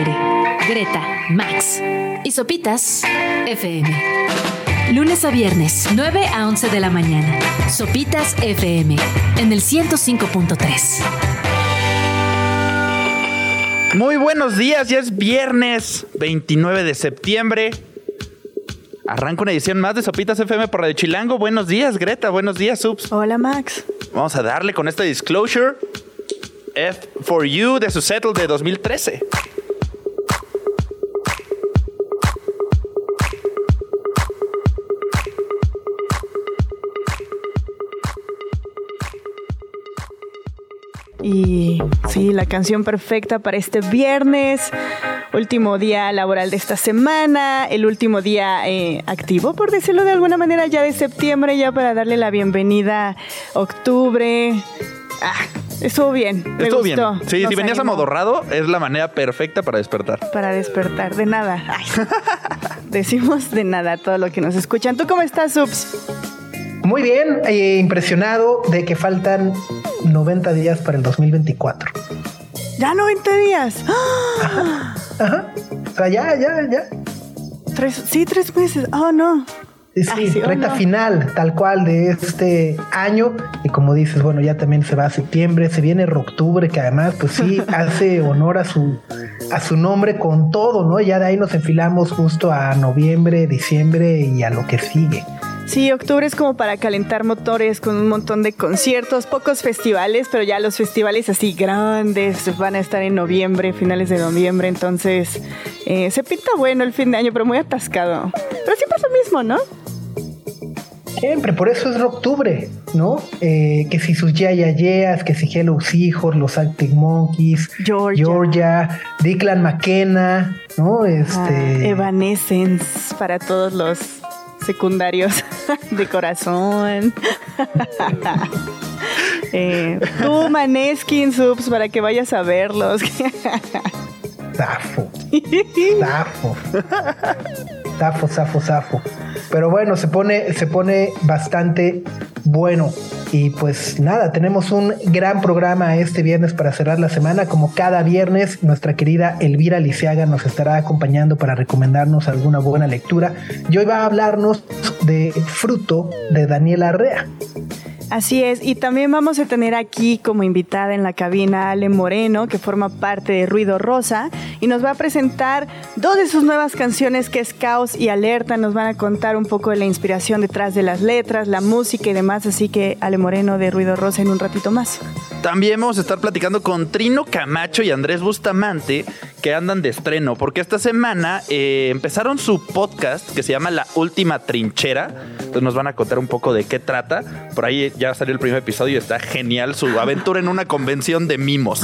aire. Greta, Max y Sopitas FM. Lunes a viernes, 9 a 11 de la mañana. Sopitas FM en el 105.3. Muy buenos días, ya es viernes 29 de septiembre. Arranca una edición más de Sopitas FM por Radio Chilango. Buenos días, Greta. Buenos días, Subs. Hola, Max. Vamos a darle con esta disclosure. F for You de su settle de 2013. Y sí, la canción perfecta para este viernes, último día laboral de esta semana, el último día eh, activo, por decirlo de alguna manera, ya de septiembre, ya para darle la bienvenida octubre. Ah, estuvo bien. Me Estuvo gustó. bien. Sí, Nos si venías animó amodorrado, es la manera perfecta para despertar. Para despertar, de nada. Ay. Decimos de nada a todo lo que nos escuchan. ¿Tú cómo estás, Subs? Muy bien, eh, impresionado de que faltan 90 días para el 2024. Ya 90 días. ¡Ah! Ajá. O sea, ya, ya, ya. Tres, sí, tres meses. Oh, no. Sí, sí, Ay, sí, recta no. final, tal cual, de este año. Y como dices, bueno, ya también se va a septiembre, se viene octubre, que además, pues sí, hace honor a su, a su nombre con todo, ¿no? Ya de ahí nos enfilamos justo a noviembre, diciembre y a lo que sigue. Sí, octubre es como para calentar motores con un montón de conciertos, pocos festivales, pero ya los festivales así grandes van a estar en noviembre, finales de noviembre, entonces eh, se pinta bueno el fin de año, pero muy atascado. Pero siempre es lo mismo, ¿no? Siempre, por eso es octubre, ¿no? Eh, que si sus Yayayeas, que si Hello Seahorse, los Arctic Monkeys, Georgia. Georgia Declan McKenna, ¿no? Ah, Este. Evanescence para todos los secundarios de corazón. eh, tú, Maneskin Subs, para que vayas a verlos. Zafo. Zafo. Zafo, zafo, zafo. Pero bueno, se pone, se pone bastante bueno. Y pues nada, tenemos un gran programa este viernes para cerrar la semana. Como cada viernes, nuestra querida Elvira Lisiaga nos estará acompañando para recomendarnos alguna buena lectura. Y hoy va a hablarnos de Fruto de Daniel Arrea. Así es, y también vamos a tener aquí como invitada en la cabina Ale Moreno, que forma parte de Ruido Rosa, y nos va a presentar dos de sus nuevas canciones, que es Caos y Alerta. Nos van a contar un poco de la inspiración detrás de las letras, la música y demás, así que Ale Moreno de Ruido Rosa en un ratito más. También vamos a estar platicando con Trino Camacho y Andrés Bustamante, que andan de estreno, porque esta semana eh, empezaron su podcast que se llama La Última Trinchera. Entonces nos van a contar un poco de qué trata. Por ahí ya salió el primer episodio y está genial su aventura en una convención de mimos.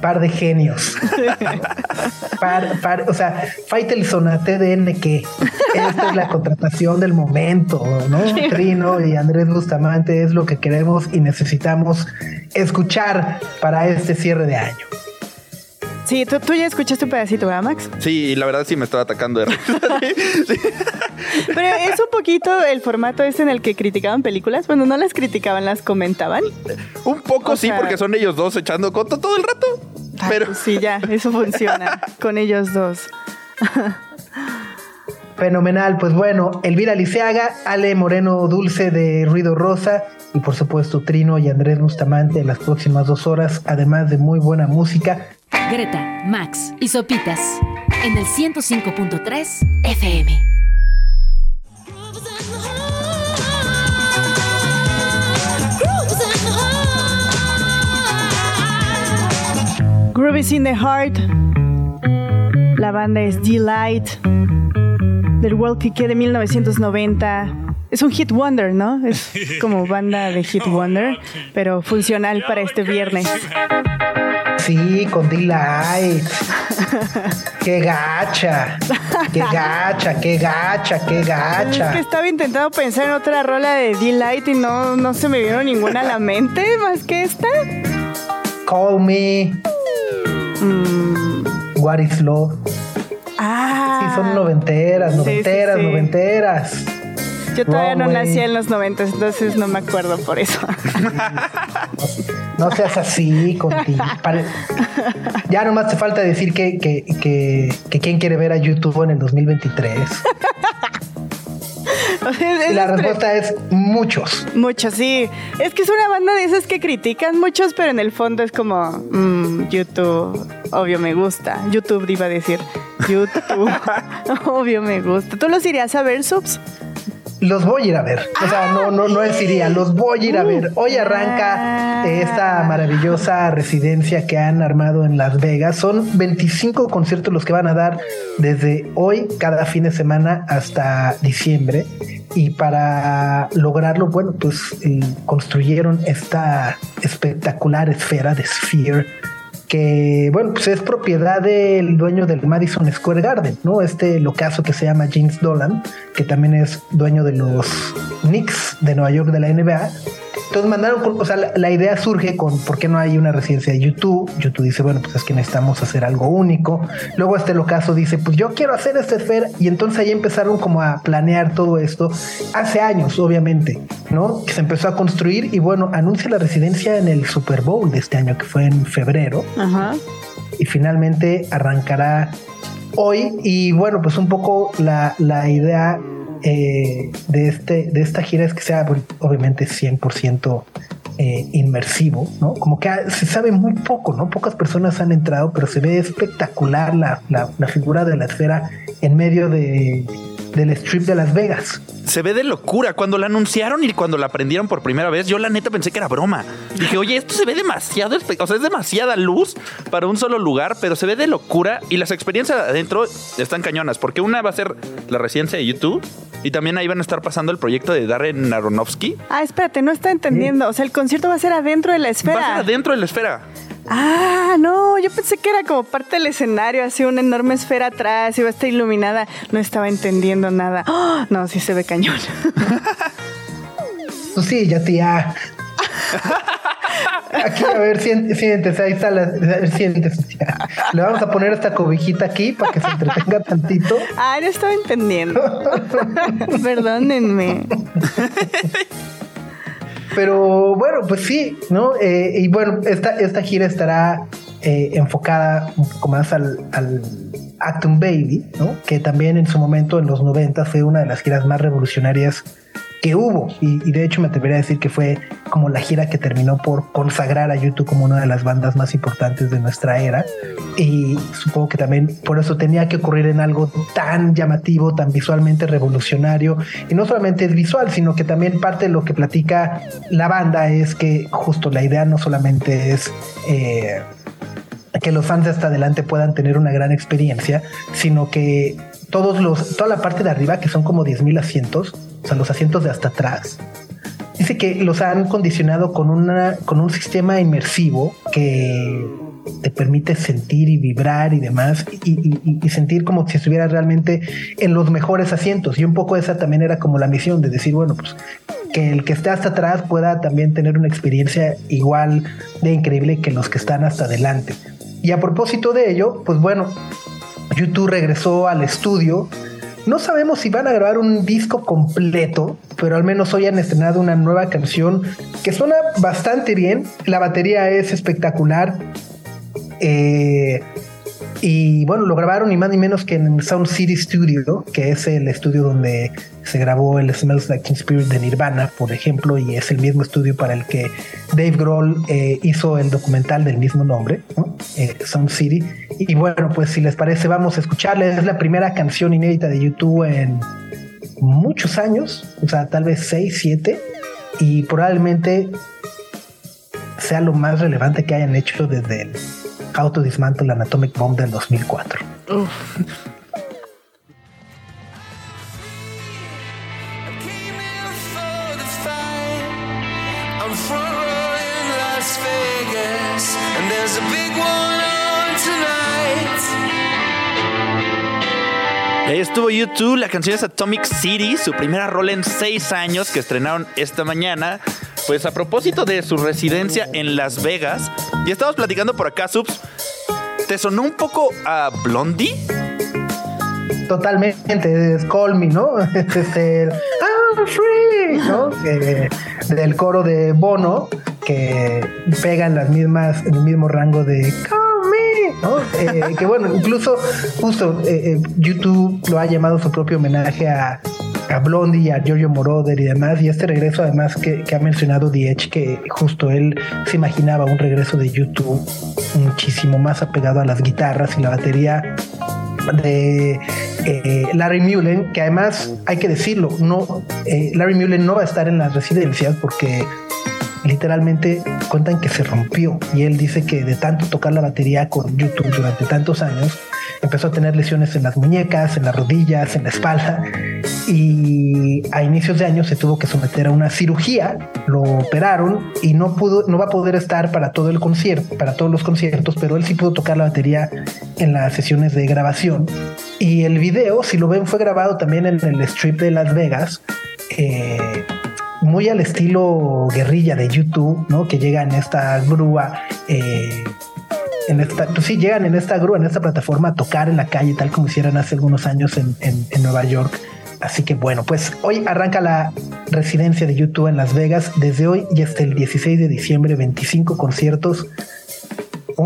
Par de genios. par, par, o sea, Faitelson a TDN que esta es la contratación del momento, ¿no? Trino y Andrés Bustamante es lo que queremos y necesitamos escuchar para este cierre de año. Sí, tú, tú ya escuchaste un pedacito, ¿verdad, Max? Sí, la verdad sí me estaba atacando de risa. Sí, sí. Pero es un poquito el formato ese en el que criticaban películas. Bueno, no las criticaban, las comentaban. Un poco O sí, sea- porque son ellos dos echando coto todo el rato. Ay, Pero pues sí, ya, eso funciona con ellos dos. Fenomenal, pues bueno, Elvira Liceaga, Ale Moreno Dulce de Ruido Rosa y por supuesto Trino y Andrés Bustamante en las próximas dos horas, además de muy buena música. Greta, Max y Sopitas en el 105.3 FM. Grooves in the Heart. La banda es Delight. Del World Kick de 1990. Es un hit wonder, ¿no? Es como banda de hit wonder, pero funcional para este viernes. Sí, con Delight. Qué gacha. Qué gacha, qué gacha, qué Es que gacha. estaba intentando pensar en otra rola de Delight y no, no se me vino ninguna a la mente más que esta. Call me. Mm, What is love? ah, Sí, son noventeras, Sí, sí, noventeras, sí. noventeras. Yo todavía no nací en los 90, entonces no me acuerdo por eso. No seas así contigo. Ya nomás te falta decir que, que, que, que quién quiere ver a YouTube en el 2023. Y la respuesta es muchos. Muchos, sí. Es que es una banda de esas que critican muchos, pero en el fondo es como, mm, YouTube, obvio me gusta. YouTube iba a decir, YouTube, obvio me gusta. ¿Tú los irías a ver, Subs? Los voy a ir a ver. O sea, no, no, no es iría, los voy a ir a ver. Hoy arranca esta maravillosa residencia que han armado en Las Vegas. Son 25 conciertos los que van a dar desde hoy, cada fin de semana, hasta diciembre. Y para lograrlo, bueno, pues eh, construyeron esta espectacular esfera de Sphere que bueno, pues es propiedad del dueño del Madison Square Garden, ¿no? Este locazo que se llama James Dolan, que también es dueño de los Knicks de Nueva York de la NBA. Entonces mandaron, o sea, la, la idea surge con por qué no hay una residencia de YouTube. YouTube dice, bueno, pues es que necesitamos hacer algo único. Luego este locazo dice, pues yo quiero hacer esta esfera. Y entonces ahí empezaron como a planear todo esto hace años, obviamente, ¿no? Que se empezó a construir y bueno, anuncia la residencia en el Super Bowl de este año, que fue en febrero Ajá. y finalmente arrancará hoy. Y bueno, pues un poco la, la idea eh, de, este, de esta gira es que sea obviamente 100% eh, inmersivo, ¿no? Como que se sabe muy poco, ¿no? Pocas personas han entrado, pero se ve espectacular la, la- la figura de la esfera en medio de, del strip de Las Vegas. Se ve de locura. Cuando la anunciaron y cuando la prendieron por primera vez, yo la neta pensé que era broma. Dije, oye, esto se ve demasiado, o sea, es demasiada luz para un solo lugar, pero se ve de locura y las experiencias adentro están cañonas, porque una va a ser la residencia de YouTube y también ahí van a estar pasando el proyecto de Darren Aronofsky. Ah, espérate, no está entendiendo. O sea, el concierto va a ser adentro de la Va a ser esfera. adentro de la esfera. Ah, no, yo pensé que era como parte del escenario, así una enorme esfera atrás, iba a estar iluminada. No estaba entendiendo nada. ¡Ah! no, sí se ve cañón. Pues sí, ya tía. Aquí, a ver, siént- siéntese, ahí está la. Siéntese. Le vamos a poner esta cobijita aquí para que se entretenga tantito. Ah, no estaba entendiendo. Perdónenme. Pero bueno, pues sí, ¿no? Eh, y bueno, esta, esta gira estará eh, enfocada un poco más al, al Baby, ¿no? Que también en su momento, en los 90, fue una de las giras más revolucionarias que hubo. Y, de hecho me atrevería a decir que fue como la gira que terminó por consagrar a YouTube como una de las bandas más importantes de nuestra era. Y supongo que también por eso tenía que ocurrir en algo tan llamativo, tan visualmente revolucionario. Y no solamente es visual, sino que también parte de lo que platica la banda es que justo la idea no solamente es... eh, que los fans de hasta adelante puedan tener una gran experiencia, sino que todos los, toda la parte de arriba, que son como 10.000 asientos, sea, los asientos de hasta atrás, dice que los han condicionado con, una, con un sistema inmersivo que te permite sentir y vibrar y demás, y, sentir como si estuvieras realmente en los mejores asientos. Y un poco esa también era como la misión de decir, bueno, pues que el que esté hasta atrás pueda también tener una experiencia igual de increíble que los que están hasta adelante. Y a propósito de ello, pues bueno, YouTube regresó al estudio. No sabemos si van a grabar un disco completo, pero al menos hoy han estrenado una nueva canción que suena bastante bien. La batería es espectacular. Eh, y bueno, lo grabaron ni más ni menos que en Sound City Studio, que es el estudio donde se grabó el Smells Like Teen Spirit de Nirvana, por ejemplo, y es el mismo estudio para el que Dave Grohl eh, hizo el documental del mismo nombre, ¿no? Eh, Sound City. Y bueno, pues si les parece, vamos a escucharla. Es la primera canción inédita de YouTube en muchos años, o sea, tal vez 6, 7, y probablemente sea lo más relevante que hayan hecho desde el How to Dismantle an Atomic Bomb del 2004. Came here for the fight. I'm front row in Las Vegas, and there's a big one on tonight. Y ahí estuvo YouTube, la canción es Atomic City, su primera rola en seis años que estrenaron esta mañana. Pues a propósito de su residencia en Las Vegas, y estamos platicando por acá, Subs. ¿Te sonó un poco a Blondie? Totalmente, es Call Me, ¿no? Este, I'm free, ¿no? Del coro de Bono, que pegan las mismas, en el mismo rango de ¿no? Eh, que bueno, incluso justo eh, eh, YouTube lo ha llamado su propio homenaje a, a Blondie, a Giorgio Moroder y demás. Y este regreso, además, que, que ha mencionado The Edge, que justo él se imaginaba un regreso de YouTube muchísimo más apegado a las guitarras y la batería de eh, Larry Mullen, que además hay que decirlo, no, eh, Larry Mullen no va a estar en las residencias porque literalmente cuentan que se rompió. Y él dice que de tanto tocar la batería con YouTube durante tantos años empezó a tener lesiones en las muñecas, en las rodillas, en la espalda. Y a inicios de año se tuvo que someter a una cirugía, lo operaron y no pudo, no va a poder estar para todo el concierto, para todos los conciertos, pero él sí pudo tocar la batería en las sesiones de grabación. Y el video, si lo ven, fue grabado también en el strip de Las Vegas. Eh, muy al estilo guerrilla de YouTube, ¿no? Que llega en esta grúa, eh, en esta, pues sí, llegan en esta grúa, en esta plataforma a tocar en la calle, tal como hicieron hace algunos años en, en- en Nueva York. Así que bueno, pues hoy arranca la residencia de YouTube en Las Vegas, desde hoy y hasta el 16 de diciembre, 25 conciertos.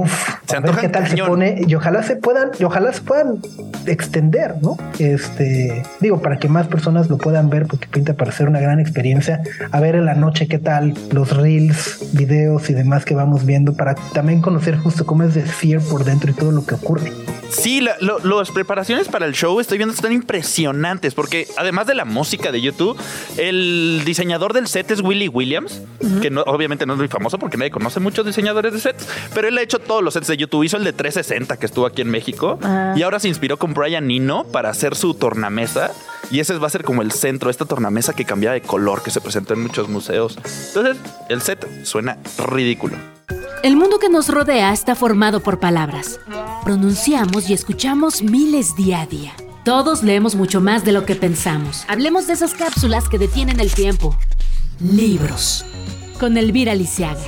Uf, Se a ver antojan qué tal se pone y ojalá se puedan, y ojalá se puedan extender, ¿no? Este, digo, para que más personas lo puedan ver, porque pinta para ser una gran experiencia. A ver en la noche qué tal los reels, videos y demás que vamos viendo, para también conocer justo cómo es de Fear por dentro y todo lo que ocurre. Sí, la- lo- las preparaciones para el show estoy viendo están impresionantes porque además de la música de YouTube, el diseñador del set es Willie Williams, que no- obviamente no es muy famoso porque nadie conoce muchos diseñadores de sets, pero él ha hecho todos los sets de YouTube. Hizo el de 360 que estuvo aquí en México Ah. y ahora se inspiró con Brian Nino para hacer su tornamesa y ese va a ser como el centro, esta tornamesa que cambia de color que se presentó en muchos museos. Entonces, el set suena ridículo. El mundo que nos rodea está formado por palabras. Pronunciamos y escuchamos miles día a día. Todos leemos mucho más de lo que pensamos. Hablemos de esas cápsulas que detienen el tiempo. Libros. Con Elvira Lisiaga.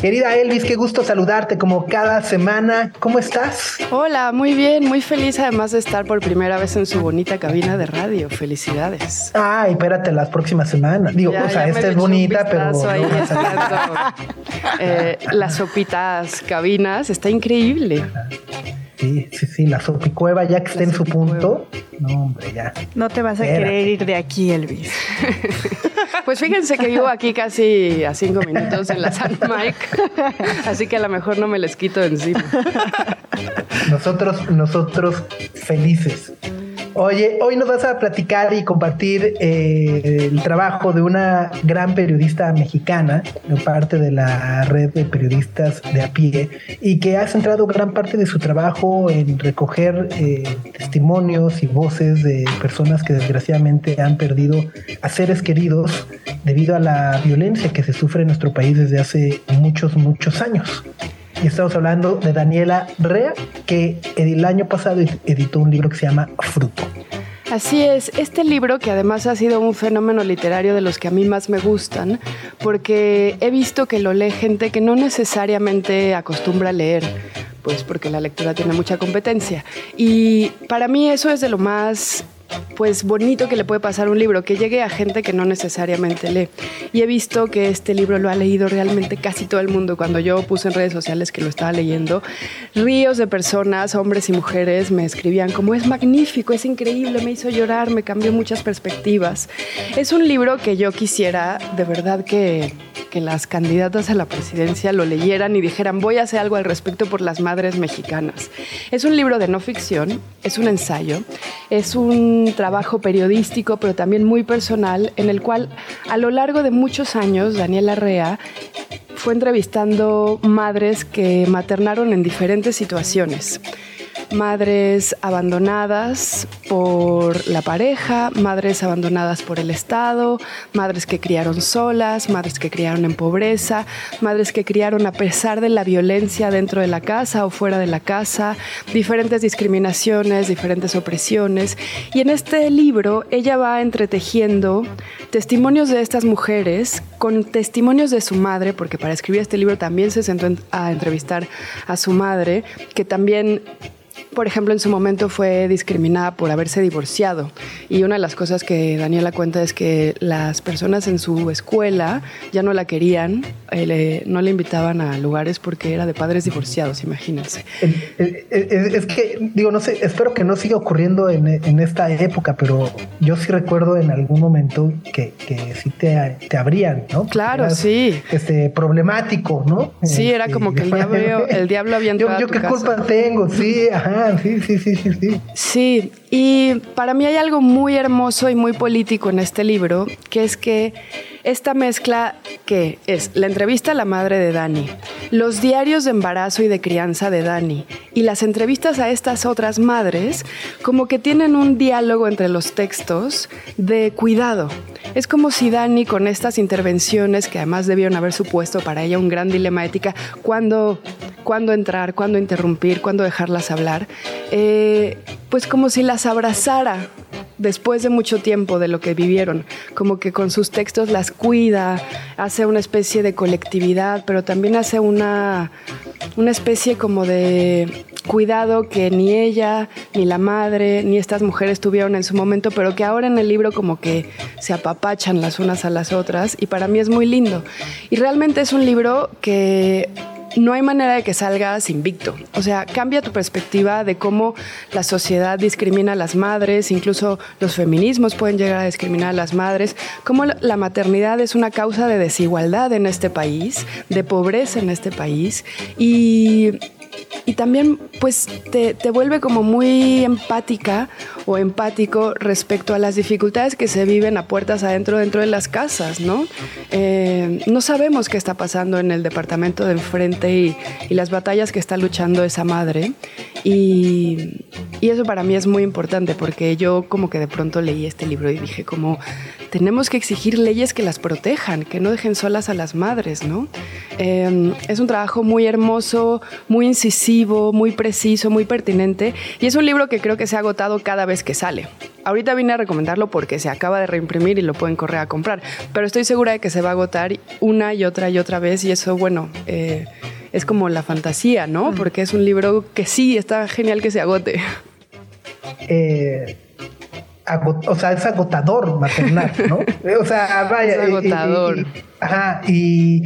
Querida Elvis, qué gusto saludarte como cada semana. ¿Cómo estás? Hola, muy bien, muy feliz además de estar por primera vez en su bonita cabina de radio. Felicidades. Ay, espérate las próximas semanas. Digo, Ya- o sea, esta es bonita, pero ahí no eh, las sopitas cabinas, está increíble. Sí, sí, sí, la sopicueva ya que está en su punto. No, hombre, ya. No te vas a Espérate. querer ir de aquí, Elvis. Pues fíjense que vivo aquí casi a cinco minutos en la San Mike, así que a lo mejor no me les quito de encima. Nosotros, nosotros felices. Oye, hoy nos vas a platicar y compartir eh, el trabajo de una gran periodista mexicana, parte de la red de periodistas de a pie, y que ha centrado gran parte de su trabajo en recoger eh, testimonios y voces de personas que desgraciadamente han perdido a seres queridos debido a la violencia que se sufre en nuestro país desde hace muchos, muchos años. Y estamos hablando de Daniela Rea, que el año pasado editó un libro que se llama Fruto. Así es, este libro que además ha sido un fenómeno literario de los que a mí más me gustan, porque he visto que lo lee gente que no necesariamente acostumbra a leer, pues porque la lectura tiene mucha competencia. Y para mí eso es de lo más pues bonito que le puede pasar un libro, que llegue a gente que no necesariamente lee. Y he visto que este libro lo ha leído realmente casi todo el mundo. Cuando yo puse en redes sociales que lo estaba leyendo, ríos de personas, hombres y mujeres, me escribían como es magnífico, es increíble, me hizo llorar, me cambió muchas perspectivas. Es un libro que yo quisiera de verdad que las candidatas a la presidencia lo leyeran y dijeran voy a hacer algo al respecto por las madres mexicanas. Es un libro de no ficción, es un ensayo, es un trabajo periodístico, pero también muy personal, en el cual a lo largo de muchos años Daniela Rea fue entrevistando madres que maternaron en diferentes situaciones. Madres abandonadas por la pareja, madres abandonadas por el Estado, madres que criaron solas, madres que criaron en pobreza, madres que criaron a pesar de la violencia dentro de la casa o fuera de la casa, diferentes discriminaciones, diferentes opresiones. Y en este libro ella va entretejiendo testimonios de estas mujeres con testimonios de su madre, porque para escribir este libro también se sentó en- a entrevistar a su madre, que también por ejemplo, en su momento fue discriminada por haberse divorciado. Y una de las cosas que Daniela cuenta es que las personas en su escuela ya no la querían, eh, le- no le invitaban a lugares porque era de padres divorciados, imagínense. Es que, digo, no sé, espero que no siga ocurriendo en, en esta época, pero yo sí recuerdo en algún momento que, que sí te, te abrían, ¿no? Claro, Eras, sí. Este, problemático, ¿no? Sí, era Este, como que el diablo- el diablo había Yo, entrado a yo tu qué casa. culpa tengo, sí, ajá, sí, sí, sí, sí, sí. Sí, y para mí hay algo muy hermoso y muy político en este libro, que es que esta mezcla que es la entrevista a la madre de Dani, los diarios de embarazo y de crianza de Dani y las entrevistas a estas otras madres, como que tienen un diálogo entre los textos de cuidado. Es como si Dani con estas intervenciones, que además debieron haber supuesto para ella un gran dilema ética, cuándo, cuándo entrar, cuándo interrumpir, cuándo dejarlas hablar, eh, pues como si las abrazara después de mucho tiempo de lo que vivieron, como que con sus textos las cuida, hace una especie de colectividad, pero también hace una, una especie como de cuidado que ni ella, ni la madre, ni estas mujeres tuvieron en su momento, pero que ahora en el libro como que se apapachan las unas a las otras y para mí es muy lindo. Y realmente es un libro que no hay manera de que salgas invicto. O sea, cambia tu perspectiva de cómo la sociedad discrimina a las madres, incluso los feminismos pueden llegar a discriminar a las madres, cómo la- maternidad es una causa de desigualdad en este país, de pobreza en este país y y también pues te, te vuelve como muy empática o empático respecto a las dificultades que se viven a puertas adentro dentro de las casas, ¿no? Eh, no sabemos qué está pasando en el departamento de enfrente y, y las batallas que está luchando esa madre y, y eso para mí es muy importante porque yo como que de pronto leí este libro y dije como tenemos que exigir leyes que las protejan, que no dejen solas a las madres, ¿no? Eh, es un trabajo muy hermoso, muy incisivo, muy preciso, muy pertinente y es un libro que creo que se ha agotado cada vez que sale. Ahorita vine a recomendarlo porque se acaba de reimprimir y lo pueden correr a comprar, pero estoy segura de que se va a agotar una y otra y otra vez y eso, bueno, eh, es como la fantasía, ¿no? Porque es un libro que sí, está genial que se agote. Eh, o sea, es agotador maternal, ¿no? o sea, vaya. Es y- y- y- agotador. y- ajá, y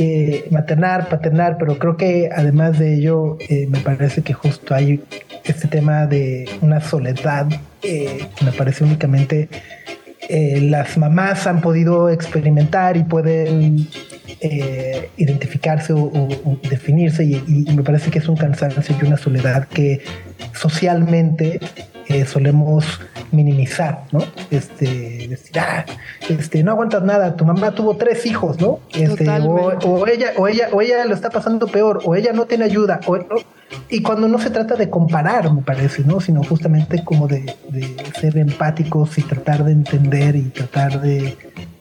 eh, maternar, paternar, pero creo que además de ello, eh, me parece que justo hay este tema de una soledad, eh, me parece únicamente las mamás han podido experimentar y pueden identificarse o, definirse y me parece que es un cansancio y una soledad que socialmente eh, solemos minimizar, ¿no? Este, decir, ah, este, no aguantas nada, tu mamá tuvo tres hijos, ¿no? Este, o, o ella, o ella, o ella lo está pasando peor, o ella no tiene ayuda, o, ¿no? y cuando no se trata de comparar, me parece, ¿no? Sino justamente como de, de ser empáticos y tratar de entender y tratar de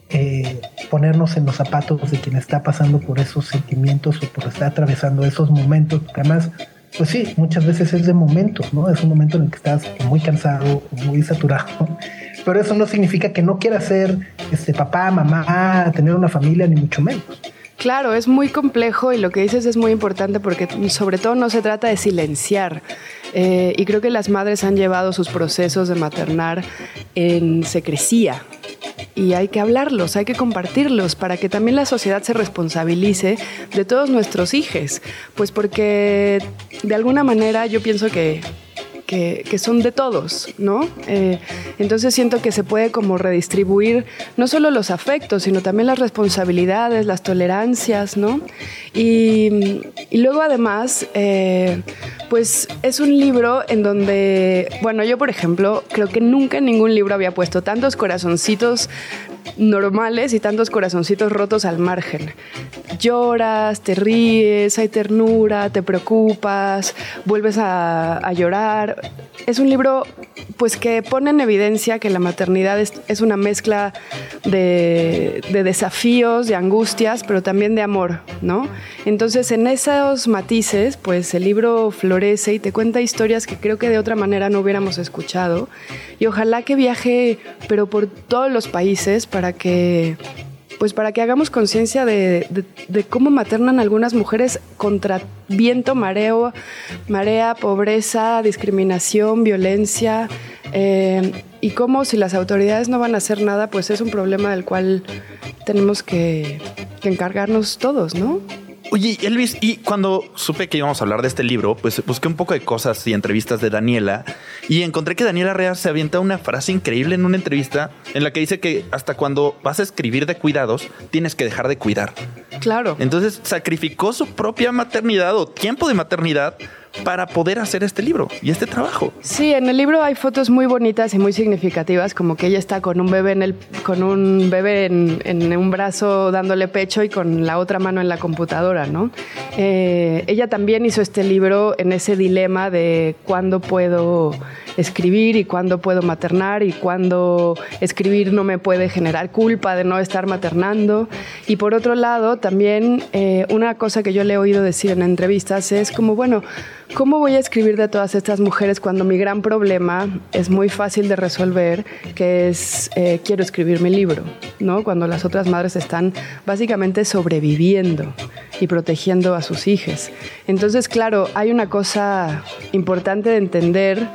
eh, ponernos en los zapatos de quien está pasando por esos sentimientos o por estar atravesando esos momentos, porque además, pues sí, muchas veces es de momentos, ¿no? Es un momento en el que estás muy cansado, muy saturado, pero eso no significa que no quieras ser este papá, mamá, tener una familia, ni mucho menos. Claro, es muy complejo y lo que dices es muy importante porque sobre todo no se trata de silenciar. Eh, y creo que las madres han llevado sus procesos de maternar en secrecía. Y hay que hablarlos, hay que compartirlos para que también la sociedad se responsabilice de todos nuestros hijos. Pues porque de alguna manera yo pienso que que, son de todos, ¿no? Eh, entonces siento que se puede como redistribuir no solo los afectos, sino también las responsabilidades, las tolerancias, ¿no? Y, y luego además, eh, pues es un libro en donde, bueno, yo por ejemplo, creo que nunca en ningún libro había puesto tantos corazoncitos normales y tantos corazoncitos rotos al margen. Lloras, te ríes, hay ternura, te preocupas, vuelves a, llorar. Es un libro pues que pone en evidencia que la maternidad es, una mezcla de, de desafíos, de angustias, pero también de amor, ¿no? Entonces en esos matices, pues el libro florece y te cuenta historias que creo que de otra manera no hubiéramos escuchado. Y ojalá que viaje, pero por todos los países para que pues para que hagamos conciencia de, de- cómo maternan algunas mujeres contra viento, mareo, marea, pobreza, discriminación, violencia, eh, y cómo si las autoridades no van a hacer nada, pues es un problema del cual tenemos que encargarnos todos, ¿no? Oye, Elvis, y cuando supe que íbamos a hablar de este libro, pues busqué un poco de cosas y entrevistas de Daniela y encontré que Daniela Rea se avienta una frase increíble en una entrevista en la que dice que hasta cuando vas a escribir de cuidados, tienes que dejar de cuidar. Claro. Entonces sacrificó su propia maternidad o tiempo de maternidad para poder hacer este libro y este trabajo. Sí, en el libro hay fotos muy bonitas y muy significativas, como que ella está con un bebé en el, con un bebé en, en un brazo dándole pecho y con la otra mano en la computadora, ¿no? Eh, ella también hizo este libro en ese dilema de cuándo puedo escribir y cuándo puedo maternar y cuándo escribir no me puede generar culpa de no estar maternando. Y por otro lado, también eh, una cosa que yo le he oído decir en entrevistas es como, bueno, ¿cómo voy a escribir de todas estas mujeres cuando mi gran problema es muy fácil de resolver, que es eh, quiero escribir mi libro, ¿no? Cuando las otras madres están básicamente sobreviviendo y protegiendo a sus hijas. Entonces, claro, hay una cosa importante de entender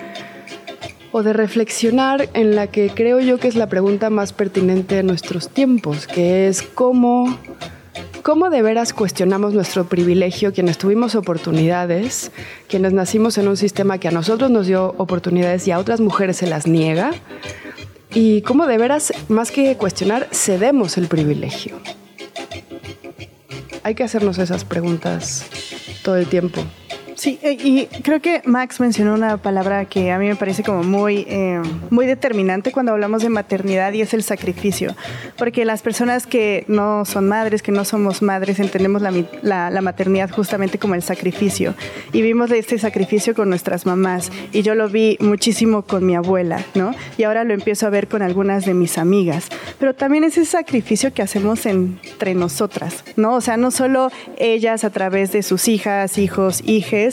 o de reflexionar en la que creo yo que es la pregunta más pertinente de nuestros tiempos, que es cómo, cómo de veras cuestionamos nuestro privilegio, quienes tuvimos oportunidades, quienes nacimos en un sistema que a nosotros nos dio oportunidades y a otras mujeres se las niega, y cómo de veras, más que cuestionar, cedemos el privilegio. Hay que hacernos esas preguntas todo el tiempo. Sí, eh, y creo que Max mencionó una palabra que a mí me parece como muy, eh, muy determinante cuando hablamos de maternidad y es el sacrificio. Porque las personas que no son madres, que no somos madres, entendemos la, la- la maternidad justamente como el sacrificio. Y vimos este sacrificio con nuestras mamás. Y yo lo vi muchísimo con mi abuela, ¿no? Y ahora lo empiezo a ver con algunas de mis amigas. Pero también ese sacrificio que hacemos entre nosotras, ¿no? O sea, no solo ellas a través de sus hijas, hijos, hijes,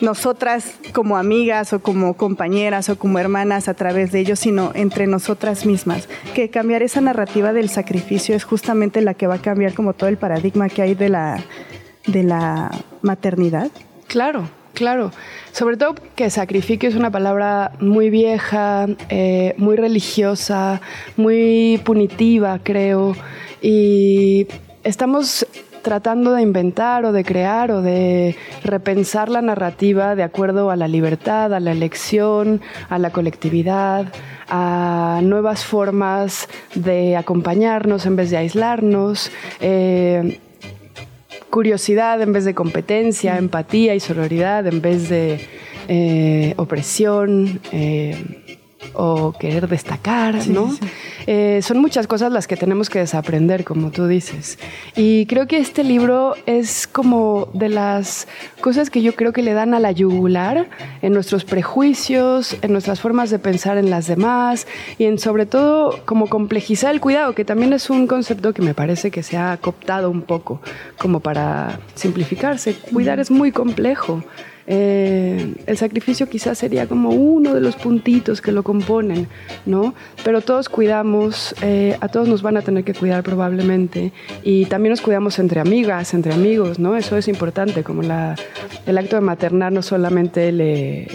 nosotras como amigas o como compañeras o como hermanas a través de ellos, sino entre nosotras mismas. Que cambiar esa narrativa del sacrificio es justamente la que va a cambiar como todo el paradigma que hay de la, de la maternidad. Claro, claro. Sobre todo que sacrificio es una palabra muy vieja, eh, muy religiosa, muy punitiva, creo. Y estamos tratando de inventar o de crear o de repensar la narrativa de acuerdo a la libertad, a la elección, a la colectividad, a nuevas formas de acompañarnos en vez de aislarnos. eh, curiosidad en vez de competencia, empatía y sororidad en vez de eh, opresión eh, o querer destacar, ¿no? Eh, son muchas cosas las que tenemos que desaprender, como tú dices. Y creo que este libro es como de las cosas que yo creo que le dan a la yugular en nuestros prejuicios, en nuestras formas de pensar en las demás y en sobre todo como complejizar el cuidado, que también es un concepto que me parece que se ha cooptado un poco como para simplificarse. Cuidar es muy complejo. Eh, el sacrificio quizás sería como uno de los puntitos que lo componen, ¿no? Pero todos cuidamos, eh, a todos nos van a tener que cuidar probablemente y también nos cuidamos entre amigas, entre amigos, ¿no? Eso es importante, como la, el acto de maternar no solamente le,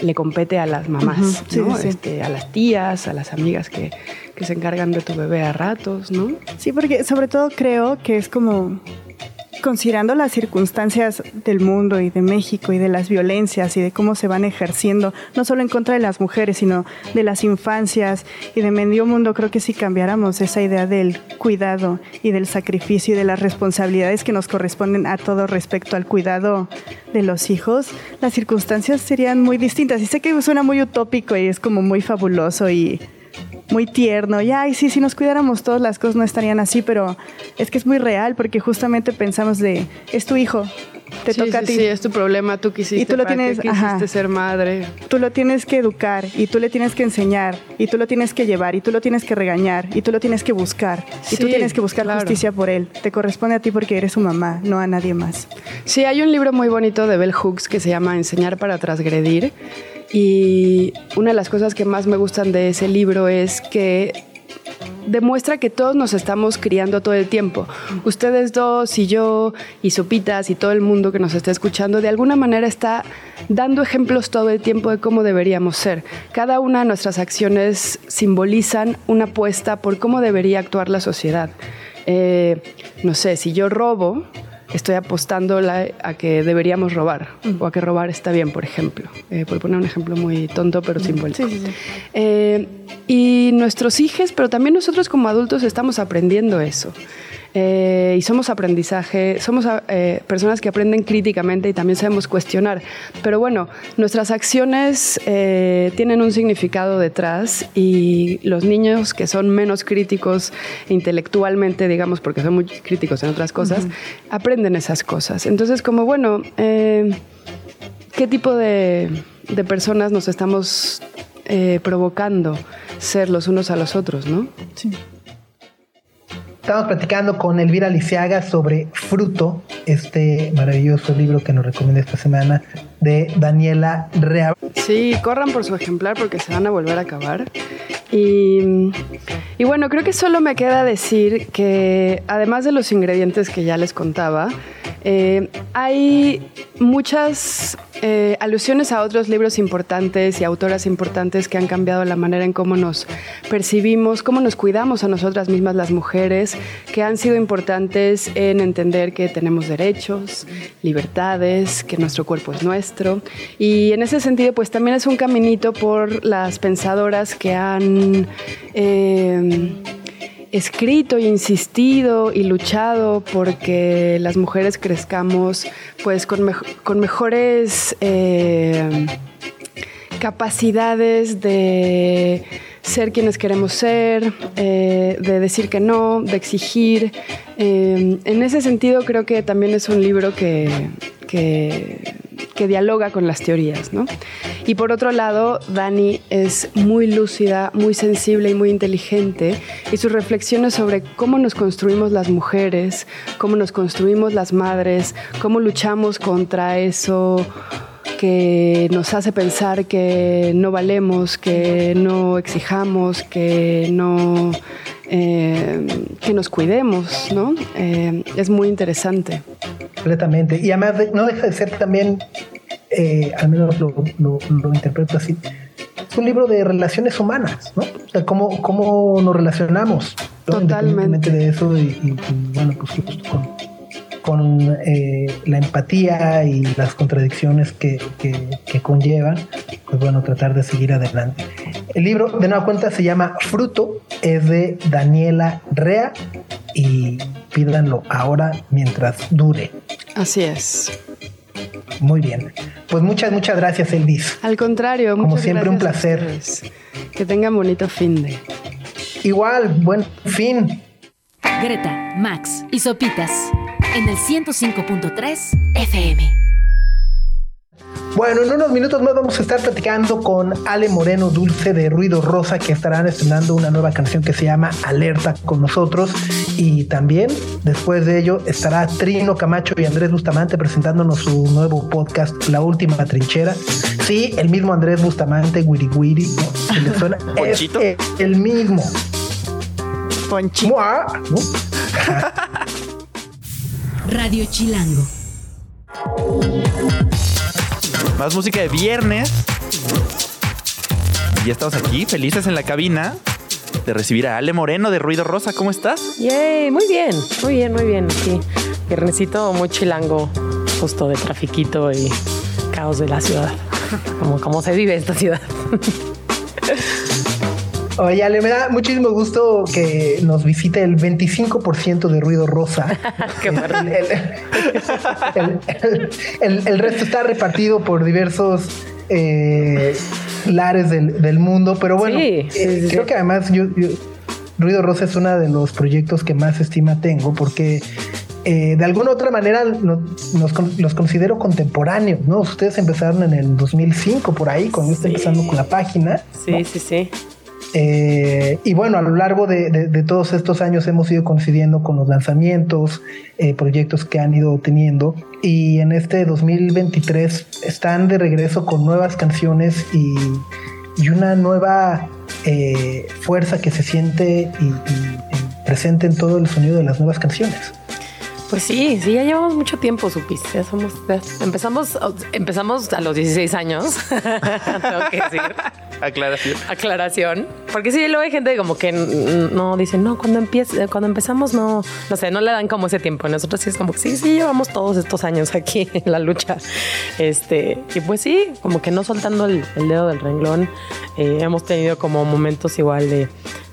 le compete a las mamás, sí, ¿no? sí. Este, a las tías, a las amigas que, que se encargan de tu bebé a ratos, ¿no? Sí, porque sobre todo creo que es como considerando las circunstancias del mundo y de México y de las violencias y de cómo se van ejerciendo, no solo en contra de las mujeres, sino de las infancias y de medio mundo, creo que si cambiáramos esa idea del cuidado y del sacrificio y de las responsabilidades que nos corresponden a todo respecto al cuidado de los hijos, las circunstancias serían muy distintas. Y sé que suena muy utópico y es como muy fabuloso y muy tierno. Y ay, sí, si nos cuidáramos todas las cosas no estarían así, pero es que es muy real porque justamente pensamos de, es tu hijo, te Sí, toca a ti. Sí, es tu problema, tú quisiste, Y tú lo ¿para qué tienes- quisiste ajá. ser madre. Tú lo tienes que educar y tú le tienes que enseñar y tú lo tienes que llevar y tú lo tienes que regañar y tú lo tienes que buscar y tú tienes que buscar claro. justicia por él. Te corresponde a ti porque eres su mamá, no a nadie más. Sí, hay un libro muy bonito de Bell Hooks que se llama Enseñar para transgredir. Y una de las cosas que más me gustan de ese libro es que demuestra que todos nos estamos criando todo el tiempo. Ustedes dos y yo y Sopitas y todo el mundo que nos está escuchando, de alguna manera está dando ejemplos todo el tiempo de cómo deberíamos ser. Cada una de nuestras acciones simbolizan una apuesta por cómo debería actuar la sociedad. Eh, no sé, si yo robo, estoy apostando la- a que deberíamos robar o a que robar está bien, por ejemplo. Eh, por poner un ejemplo muy tonto pero simbólico. Sí, sí, sí. Eh, y nuestros hijos, pero también nosotros como adultos estamos aprendiendo eso. Eh, y somos aprendizaje, somos eh, personas que aprenden críticamente y también sabemos cuestionar. Pero bueno, nuestras acciones eh, tienen un significado detrás y los niños que son menos críticos intelectualmente, digamos, porque son muy críticos en otras cosas, aprenden esas cosas. Entonces, como bueno, ¿qué tipo de, de personas nos estamos provocando ser los unos a los otros, no? Estamos platicando con Elvira Lisiaga sobre Fruto, este maravilloso libro que nos recomienda esta semana de Daniela Rea. Sí, corran por su ejemplar porque se van a volver a acabar. Y, bueno, creo que solo me queda decir que además de los ingredientes que ya les contaba, eh, hay muchas eh, alusiones a otros libros importantes y autoras importantes que han cambiado la manera en cómo nos percibimos, cómo nos cuidamos a nosotras mismas las mujeres, que han sido importantes en entender que tenemos derechos, libertades, que nuestro cuerpo es nuestro. Y en ese sentido, pues también es un caminito por las pensadoras que han... eh, escrito insistido y luchado porque las mujeres crezcamos pues con, mejo- con mejores eh, capacidades de ser quienes queremos ser, eh, de decir que no, de exigir. Eh, en ese sentido creo que también es un libro que, que, que dialoga con las teorías. ¿no? Y por otro lado, Dani es muy lúcida, muy sensible y muy inteligente y sus reflexiones sobre cómo nos construimos las mujeres, cómo nos construimos las madres, cómo luchamos contra eso que nos hace pensar que no valemos, que no exijamos, que no eh, que nos cuidemos, ¿no? Eh, es muy interesante. completamente. Y además de- no deja de ser también, eh, al menos lo, lo- lo interpreto así, es un libro de relaciones humanas, ¿no? O sea, cómo, cómo nos relacionamos. ¿no? Totalmente. De eso y, y- y, bueno, pues justo con, con eh, la empatía y las contradicciones que, que- que conllevan, pues bueno, tratar de seguir adelante. El libro, de nueva cuenta, se llama Fruto, es de Daniela Rea y pídanlo ahora mientras dure. Así es. Muy bien. Pues muchas, muchas gracias, Elvis. Al contrario, Como siempre, un placer. Que tengan bonito fin de. Igual, buen fin. Greta, Max y Sopitas en el 105.3 FM. Bueno, en unos minutos más vamos a estar platicando con Ale Moreno Dulce de Ruido Rosa, que estarán estrenando una nueva canción que se llama Alerta con nosotros. Y también, después de ello, estará Trino Camacho y Andrés Bustamante presentándonos su nuevo podcast, La Última Trinchera. Sí, el mismo Andrés Bustamante, Wiri Wiri, ¿no? Si le suena, es Ponchito. el, el mismo. Ponchi. Mua, ¿no? Radio Chilango. Más música de viernes. Y ya estamos aquí, felices en la cabina de recibir a Ale Moreno de Ruido Rosa. ¿Cómo estás? Yay, muy bien, muy bien, muy bien. Sí, viernesito muy chilango, justo de trafiquito y caos de la ciudad. Como, como se vive esta ciudad. Oye, Ale, me da muchísimo gusto que nos visite el 25% de ruido rosa. Qué el, el- el- el- el resto está repartido por diversos eh, lares del, del mundo, pero bueno, Sí, sí, eh, sí, creo que además yo, yo- Ruido Rosa es uno de los proyectos que más estima tengo porque eh, de alguna u otra manera nos los considero contemporáneos, ¿no? Ustedes empezaron en el 2005 por ahí, cuando yo empezando con la página. Sí, sí, sí. Eh, y bueno, a lo largo de, todos estos años hemos ido coincidiendo con los lanzamientos, eh, proyectos que han ido teniendo. Y en este 2023 están de regreso con nuevas canciones y, una nueva eh, fuerza que se siente y presente en todo el sonido de las nuevas canciones. Pues sí, sí, ya llevamos mucho tiempo, supis. Ya somos, ya empezamos, empezamos a los 16 años. Tengo que decir. Aclaración. Aclaración. Porque sí, luego hay gente como que no dicen, no, cuando empieza, cuando empezamos, no, no sé, no le dan como ese tiempo. Nosotros sí es como que sí, sí, llevamos todos estos años aquí en la lucha. Este, y pues sí, como que no soltando el, el dedo del renglón. Eh, hemos tenido como momentos igual de,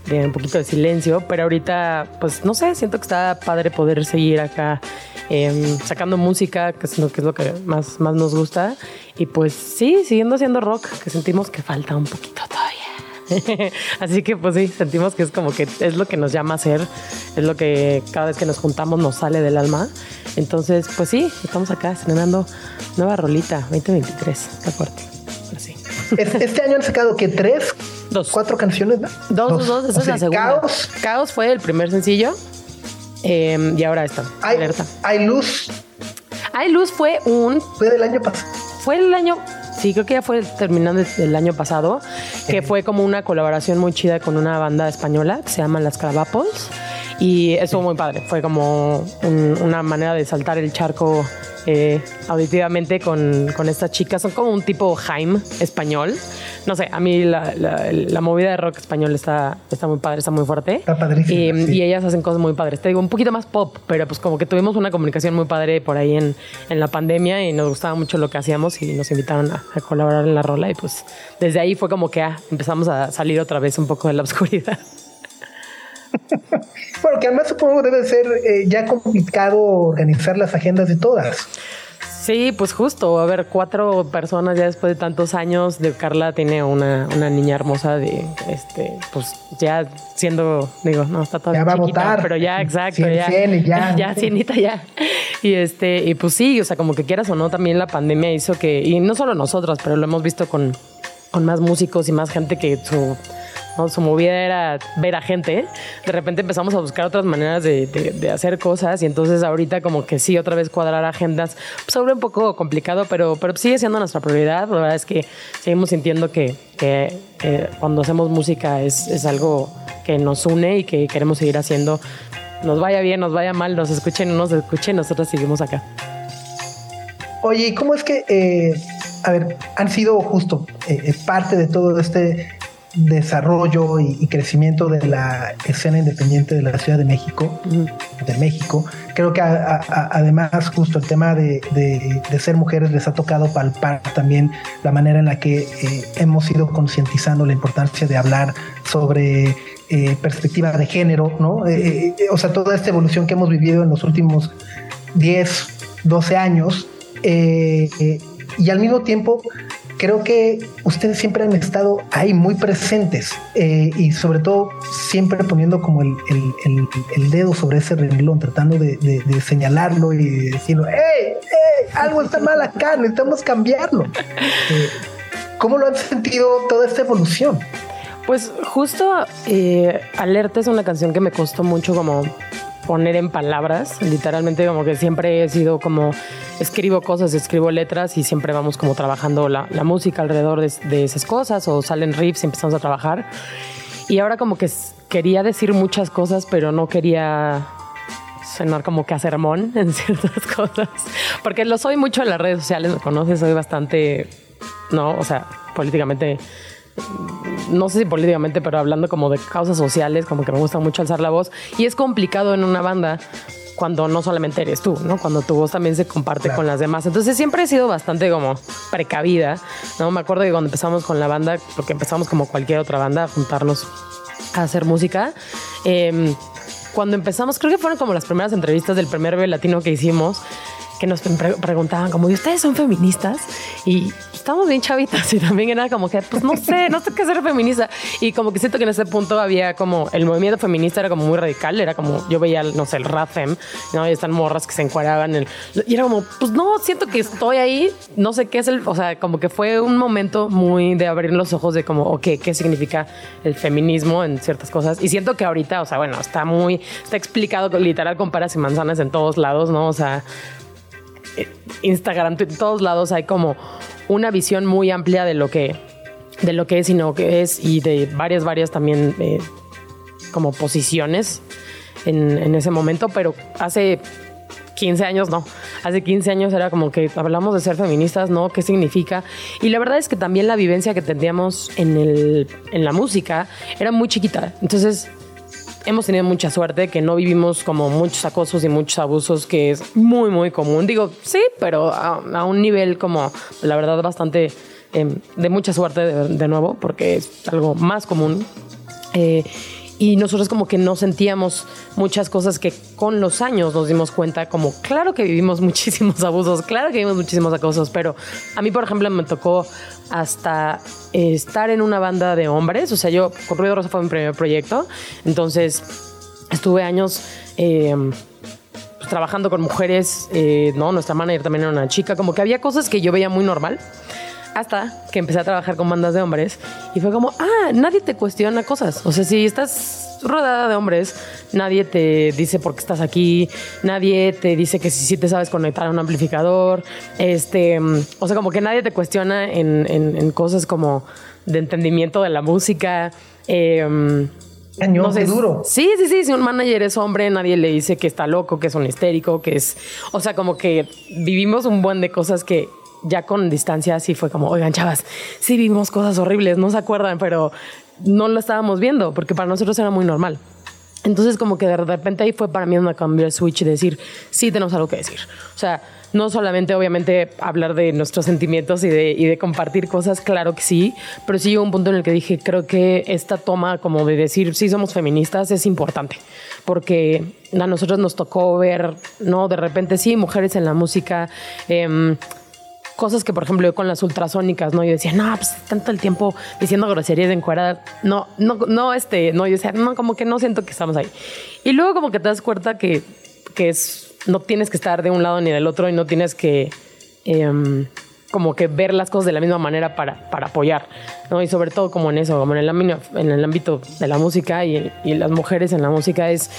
de un poquito de silencio, pero ahorita, pues no sé, siento que está padre poder seguir acá eh, sacando música, que es lo que, es lo que más, más nos gusta. Y pues sí, siguiendo haciendo rock, que sentimos que falta un poquito todavía. Así que pues sí, sentimos que es como que es lo que nos llama a hacer, es lo que cada vez que nos juntamos nos sale del alma. Entonces, pues sí, estamos acá estrenando nueva rolita 2023, qué fuerte. Pero sí. Es- Este año han sacado que tres, Dos. cuatro canciones, ¿no? Dos, dos, dos, esa O es sea, la segunda. Caos, Caos fue el primer sencillo. eh, y ahora está, hay, alerta. hay luz, Hay Luz fue un fue del año pasado. Fue el año, sí, creo que ya fue terminando el- el año pasado, que fue como una colaboración muy chida con una banda española que se llama Las Clavapos. Y eso muy padre. Fue como un- una manera de saltar el charco eh, auditivamente con, con estas chicas. Son como un tipo Jaime español. No sé, a mí la, la- la movida de rock español está, está muy padre, está muy fuerte. Está padrísima, Y, sí. y ellas hacen cosas muy padres. Te digo, un poquito más pop, pero pues como que tuvimos una comunicación muy padre por ahí en, en la pandemia y nos gustaba mucho lo que hacíamos y nos invitaron a, a colaborar en la rola y pues desde ahí fue como que ah, empezamos a salir otra vez un poco de la oscuridad. Bueno, que además supongo debe ser eh, ya complicado organizar las agendas de todas. Sí, pues justo, a ver, cuatro personas ya después de tantos años, de Carla tiene una, una niña hermosa de, este, pues ya siendo, digo, no, está todavía Ya va a chiquita, votar. pero ya, exacto, Cien, ya, cien ya. ya, cienita, ya. Y este, y pues sí, o sea, como que quieras o no, también la pandemia hizo que, y no solo nosotras, pero lo hemos visto con, con más músicos y más gente que su, ¿no? su movida era ver a gente. De repente empezamos a buscar otras maneras de, hacer cosas y entonces ahorita como que sí, otra vez cuadrar agendas, pues sobre un poco complicado, pero, pero sigue siendo nuestra prioridad. La verdad es que seguimos sintiendo que, cuando hacemos música es, algo que nos une y que queremos seguir haciendo. Nos vaya bien, nos vaya mal, nos escuchen no nos escuchen, nosotros seguimos acá. Oye, ¿y cómo es que, eh, a ver, han sido justo eh, eh, parte de todo este desarrollo y, y crecimiento de la escena independiente de la Ciudad de México, de México? Creo que a- a- a- además justo el tema de, de- de ser mujeres les ha tocado palpar también la manera en la que eh, hemos ido concientizando la importancia de hablar sobre eh, perspectiva de género, ¿no? Eh, o sea, toda esta evolución que hemos vivido en los últimos 10, 12 años y al mismo tiempo creo que ustedes siempre han estado ahí muy presentes eh, y sobre todo siempre poniendo como el, el- el- el dedo sobre ese renglón, tratando de, de- de señalarlo y decirlo, ¡Ey, ey! Algo está mal acá, necesitamos cambiarlo. Eh, ¿Cómo lo han sentido toda esta evolución? Pues justo eh, Alerta es una canción que me costó mucho como poner en palabras, literalmente como que siempre he sido como escribo cosas, escribo letras y siempre vamos como trabajando la, la música alrededor de, de esas cosas o salen riffs y empezamos a trabajar. Y ahora como que quería decir muchas cosas, pero no quería sonar como que a sermón en ciertas cosas, porque lo soy mucho en las redes sociales, me conoces, soy bastante, no, o sea, políticamente no sé si políticamente, pero hablando como de causas sociales, como que me gusta mucho alzar la voz. Y es complicado en una banda cuando no solamente eres tú, ¿no? Cuando tu voz también se comparte Claro. con las demás. Entonces siempre he sido bastante como precavida, ¿no? Me acuerdo que cuando empezamos con la banda, porque empezamos como cualquier otra banda, a juntarnos a hacer música. eh, cuando empezamos, creo que fueron como las primeras entrevistas del primer Latino que hicimos, que nos pre- preguntaban como, ¿y ustedes son feministas? Y estábamos bien chavitas y también era como que, pues no sé, no sé qué ser feminista. Y como que siento que en ese punto había como, el movimiento feminista era como muy radical, era como, yo veía, no sé, el RAFEM, ¿no? Y están morras que se encuadraban. el- y era como, pues no, siento que estoy ahí, no sé qué es el, o sea, como que fue un momento muy de abrir los ojos de como, ok, ¿qué significa el feminismo en ciertas cosas? Y siento que ahorita, o sea, bueno, está muy, está explicado, literal, con paras y manzanas en todos lados, ¿no? O sea, Instagram, Twitter, todos lados hay como una visión muy amplia de lo que de lo que es y no que es, y de varias, varias también eh, como posiciones en, en ese momento, pero hace 15 años no. Hace 15 años era como que hablamos de ser feministas, ¿no? ¿Qué significa? Y la verdad es que también la vivencia que teníamos en, el, en la música era muy chiquita. Entonces, hemos tenido mucha suerte que no vivimos como muchos acosos y muchos abusos, que es muy, muy común. Digo, sí, pero a, un nivel como, la verdad, bastante eh, de mucha suerte de, de nuevo, porque es algo más común. Eh, y nosotros como que no sentíamos muchas cosas que con los años nos dimos cuenta como claro que vivimos muchísimos abusos, claro que vivimos muchísimos acosos, pero a mí por ejemplo me tocó hasta eh, estar en una banda de hombres, o sea yo, con Ruido Rosa fue mi primer proyecto, entonces estuve años... eh, pues, trabajando con mujeres, eh, ¿no? Nuestra manager también era una chica, como que había cosas que yo veía muy normal. Hasta que empecé a trabajar con bandas de hombres y fue como, ah, nadie te cuestiona cosas. O sea, si estás rodeada de hombres, nadie te dice por qué estás aquí, nadie te dice que si sí te sabes conectar a un amplificador. Este, o sea, como que nadie te cuestiona en, en- en cosas como de entendimiento de la música. Eh, Cañón, qué duro. Sí, sí, sí. Si un manager es hombre, nadie le dice que está loco, que es un histérico, que es. O sea, como que vivimos un buen de cosas que ya con distancia sí fue como, oigan, chavas, sí vivimos cosas horribles, no se acuerdan, pero no lo estábamos viendo, porque para nosotros era muy normal. Entonces, como que de repente ahí fue para mí donde cambió el switch y decir, sí tenemos algo que decir. O sea, no solamente obviamente hablar de nuestros sentimientos y de, y de compartir cosas, claro que sí, pero sí llegó un punto en el que dije, creo que esta toma como de decir, sí somos feministas es importante, porque a nosotros nos tocó ver, ¿no? De repente sí, mujeres en la música. em, cosas que, por ejemplo, yo con las ultrasónicas, ¿no? Yo decía, no, pues tanto el tiempo diciendo groserías de encuerada. No, no, no, este, no, yo decía, no, como que no siento que estamos ahí. Y luego como que te das cuenta que, que es, no tienes que estar de un lado ni del otro y no tienes que, em, como que ver las cosas de la misma manera para, para apoyar, ¿no? Y sobre todo como en eso, como en el ámbito, en de la música y, y las mujeres en la música es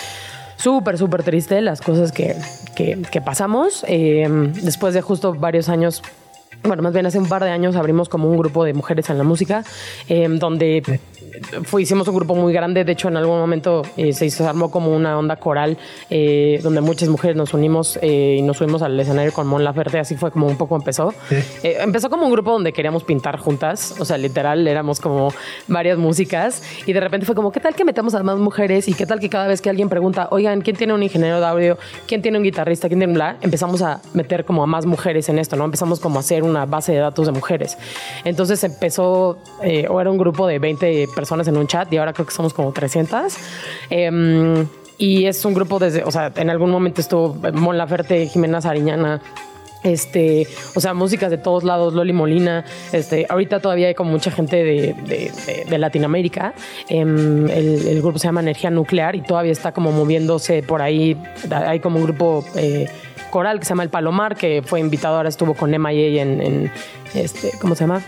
súper, súper triste las cosas que, que, pasamos. Eh, después de justo varios años, bueno, más bien hace un par de años abrimos como un grupo de mujeres en la música, eh, donde fue, hicimos un grupo muy grande. De hecho, en algún momento eh, se hizo, se armó como una onda coral, eh, donde muchas mujeres nos unimos eh, y nos subimos al escenario con Mon Laferte. Así fue como un poco empezó. Sí. Empezó como un grupo donde queríamos pintar juntas, o sea, literal, éramos como varias músicas y de repente fue como, ¿qué tal que metamos a más mujeres? Y qué tal que cada vez que alguien pregunta, oigan, ¿quién tiene un ingeniero de audio? ¿Quién tiene un guitarrista? ¿Quién tiene un bla? Empezamos a meter como a más mujeres en esto, ¿no? Empezamos como a hacer una base de datos de mujeres. Entonces empezó, eh, o era un grupo de 20 personas en un chat y ahora creo que somos como 300. Em, y es un grupo desde, o sea, en algún momento estuvo Mon Laferte, Jimena Sariñana, este, o sea, músicas de todos lados, Loli Molina, este, ahorita todavía hay como mucha gente de, de- Latinoamérica. Em, el, el grupo se llama Energía Nuclear y todavía está como moviéndose por ahí. Hay como un grupo eh, coral que se llama El Palomar, que fue invitado, ahora estuvo con MIA en, en este, ¿cómo se llama?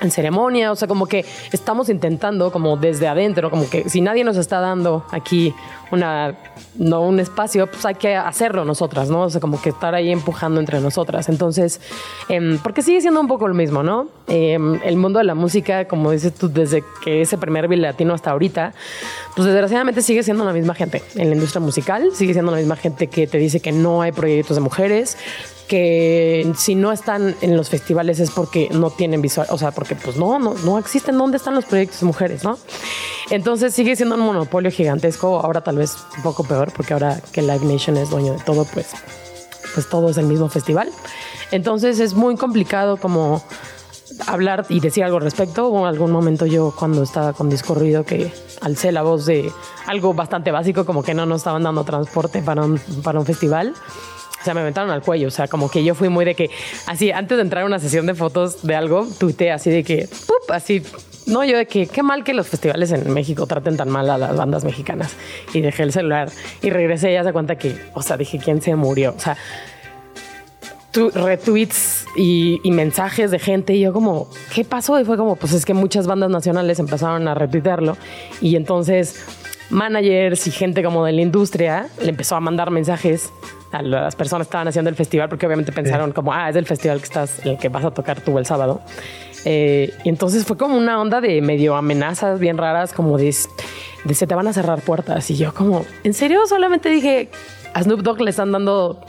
En ceremonia, o sea, como que estamos intentando como desde adentro, como que si nadie nos está dando aquí una, no un espacio, pues hay que hacerlo nosotras, ¿no? O sea, como que estar ahí empujando entre nosotras. Entonces, em, porque sigue siendo un poco lo mismo, ¿no? Em, el mundo de la música, como dices tú, desde que ese primer latino hasta ahorita, pues desgraciadamente sigue siendo la misma gente en la industria musical, sigue siendo la misma gente que te dice que no hay proyectos de mujeres, que si no están en los festivales es porque no tienen visual, o sea, porque pues no, no, no existen dónde están los proyectos mujeres, ¿no? Entonces sigue siendo un monopolio gigantesco, ahora tal vez un poco peor, porque ahora que Live Nation es dueño de todo, pues, pues todo es el mismo festival. Entonces es muy complicado como hablar y decir algo al respecto. Hubo algún momento yo cuando estaba con Discorrido que alcé la voz de algo bastante básico, como que no nos estaban dando transporte para un, para un festival. O sea, me aventaron al cuello. O sea, como que yo fui muy de que, así, antes de entrar a una sesión de fotos de algo, tuiteé así de que, ¡pup! así. No, yo de que qué mal que los festivales en México traten tan mal a las bandas mexicanas. Y dejé el celular y regresé y ya se cuenta que, o sea, dije, ¿quién se murió? O sea, retweets y, y mensajes de gente y yo como, ¿qué pasó? Y fue como, pues es que muchas bandas nacionales empezaron a retuitearlo y entonces managers y gente como de la industria le empezó a mandar mensajes a las personas estaban haciendo el festival porque obviamente pensaron como, ah, es el festival que estás, el que vas a tocar tú el sábado. Eh, y entonces fue como una onda de medio amenazas bien raras, como de, de se te van a cerrar puertas. Y yo como, ¿en serio? Solamente dije, a Snoop Dogg le están dando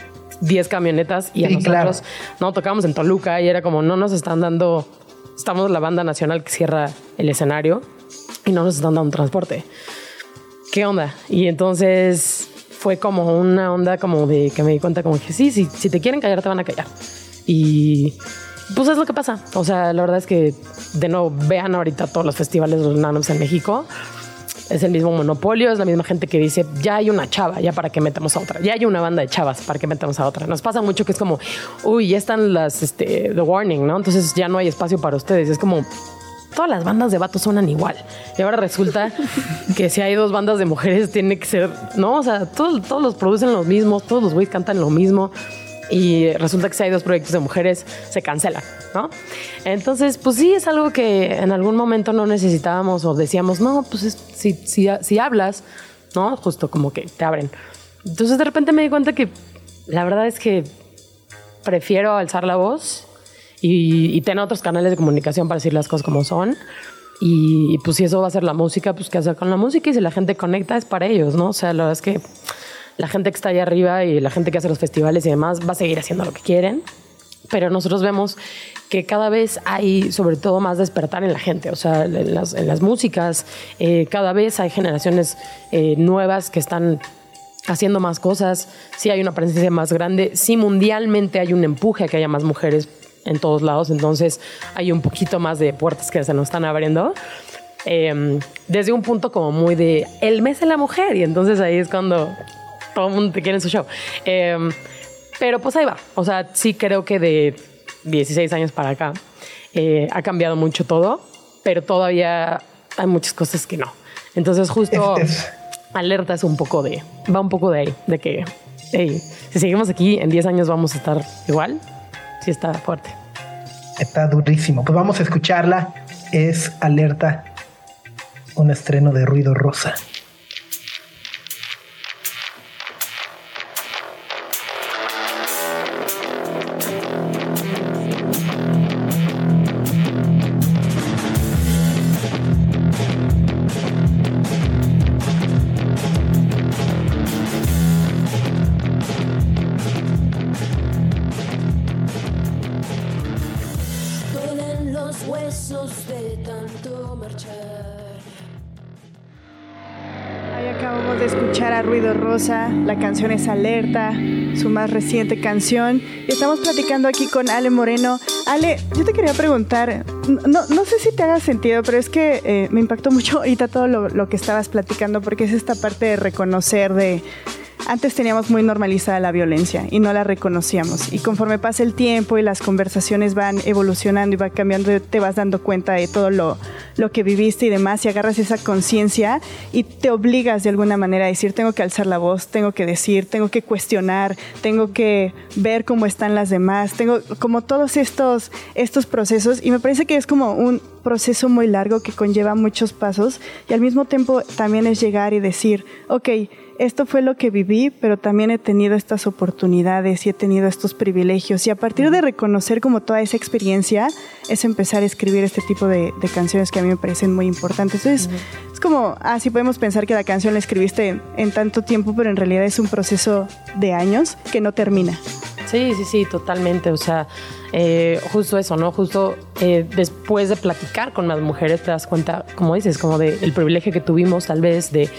10 camionetas y a Sí, nosotros claro. no tocamos en Toluca y era como, no nos están dando, estamos la banda nacional que cierra el escenario y no nos están dando transporte. ¿Qué onda? Y entonces fue como una onda como de que me di cuenta como que sí, sí, si te quieren callar te van a callar. Y pues es lo que pasa. O sea, la verdad es que de nuevo vean ahorita todos los festivales de los nanos en México. Es el mismo monopolio, es la misma gente que dice, ya hay una chava, ya para que metamos a otra, ya hay una banda de chavas, para que metamos a otra. Nos pasa mucho que es como, uy, ya están las, este, The Warning, ¿no? Entonces ya no hay espacio para ustedes. Es como, todas las bandas de vatos suenan igual. Y ahora resulta que si hay dos bandas de mujeres, tiene que ser, ¿no? O sea, todos, todos los producen los mismos, todos los güeyes cantan lo mismo. Y resulta que si hay dos proyectos de mujeres, se cancelan, ¿no? Entonces, pues sí, es algo que en algún momento no necesitábamos o decíamos, no, pues es- si, si, si hablas, ¿no? Justo como que te abren. Entonces, de repente me di cuenta que la verdad es que prefiero alzar la voz y, y tener otros canales de comunicación para decir las cosas como son. Y, y, pues si eso va a ser la música, pues qué hacer con la música y si la gente conecta es para ellos, ¿no? O sea, la verdad es que la gente que está allá arriba y la gente que hace los festivales y demás va a seguir haciendo lo que quieren. Pero nosotros vemos que cada vez hay sobre todo más despertar en la gente, o sea, en las, en las músicas, eh, cada vez hay generaciones eh, nuevas que están haciendo más cosas, sí hay una presencia más grande, sí mundialmente hay un empuje a que haya más mujeres en todos lados, entonces hay un poquito más de puertas que se nos están abriendo. Eh, desde un punto como muy de el mes de la mujer, y entonces ahí es cuando todo el mundo te quiere en su show. Eh, pero pues ahí va, o sea, sí creo que de 16 años para acá eh, ha cambiado mucho todo, pero todavía hay muchas cosas que no. Entonces justo Es- es- alerta es un poco de, va un poco de ahí, de que, hey, si seguimos aquí, en 10 años vamos a estar igual, sí está fuerte. Está durísimo. Pues vamos a escucharla. Es Alerta, un estreno de Ruido Rosa. La canción es Alerta, su más reciente canción. Y estamos platicando aquí con Ale Moreno. Ale, yo te quería preguntar, no, no sé si te haga sentido, pero es que eh, me impactó mucho ahorita todo lo, lo que estabas platicando, porque es esta parte de reconocer de... Antes teníamos muy normalizada la violencia y no la reconocíamos. Y conforme pasa el tiempo y las conversaciones van evolucionando y va cambiando, te vas dando cuenta de todo lo, lo que viviste y demás y agarras esa conciencia y te obligas de alguna manera a decir, tengo que alzar la voz, tengo que decir, tengo que cuestionar, tengo que ver cómo están las demás, tengo como todos estos, estos procesos y me parece que es como un proceso muy largo que conlleva muchos pasos y al mismo tiempo también es llegar y decir, ok, esto fue lo que viví, pero también he tenido estas oportunidades y he tenido estos privilegios. Y a partir de reconocer como toda esa experiencia, es empezar a escribir este tipo de, de canciones que a mí me parecen muy importantes. Entonces, es como, ah, sí podemos pensar que la canción la escribiste en, en tanto tiempo, pero en realidad es un proceso de años que no termina. Sí, sí, sí, totalmente. O sea, eh, justo eso, ¿no? Justo eh, después de platicar con las mujeres te das cuenta, como dices, como de el privilegio que tuvimos tal vez de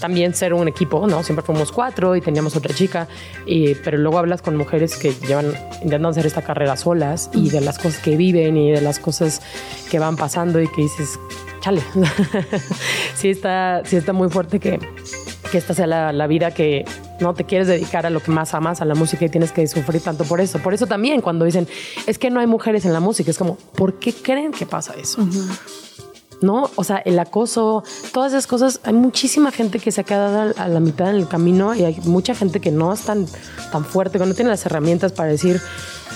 también ser un equipo, ¿no? Siempre fuimos cuatro y teníamos otra chica, y, pero luego hablas con mujeres que llevan intentando hacer esta carrera solas y de las cosas que viven y de las cosas que van pasando y que dices, chale, sí, está, sí está muy fuerte que, que esta sea la, la vida que no te quieres dedicar a lo que más amas, a la música y tienes que sufrir tanto por eso. Por eso también cuando dicen, es que no hay mujeres en la música, es como, ¿por qué creen que pasa eso? ¿No? O sea, el acoso, todas esas cosas, hay muchísima gente que se ha quedado a la mitad en el camino y hay mucha gente que no es tan, tan fuerte, que no tiene las herramientas para decir,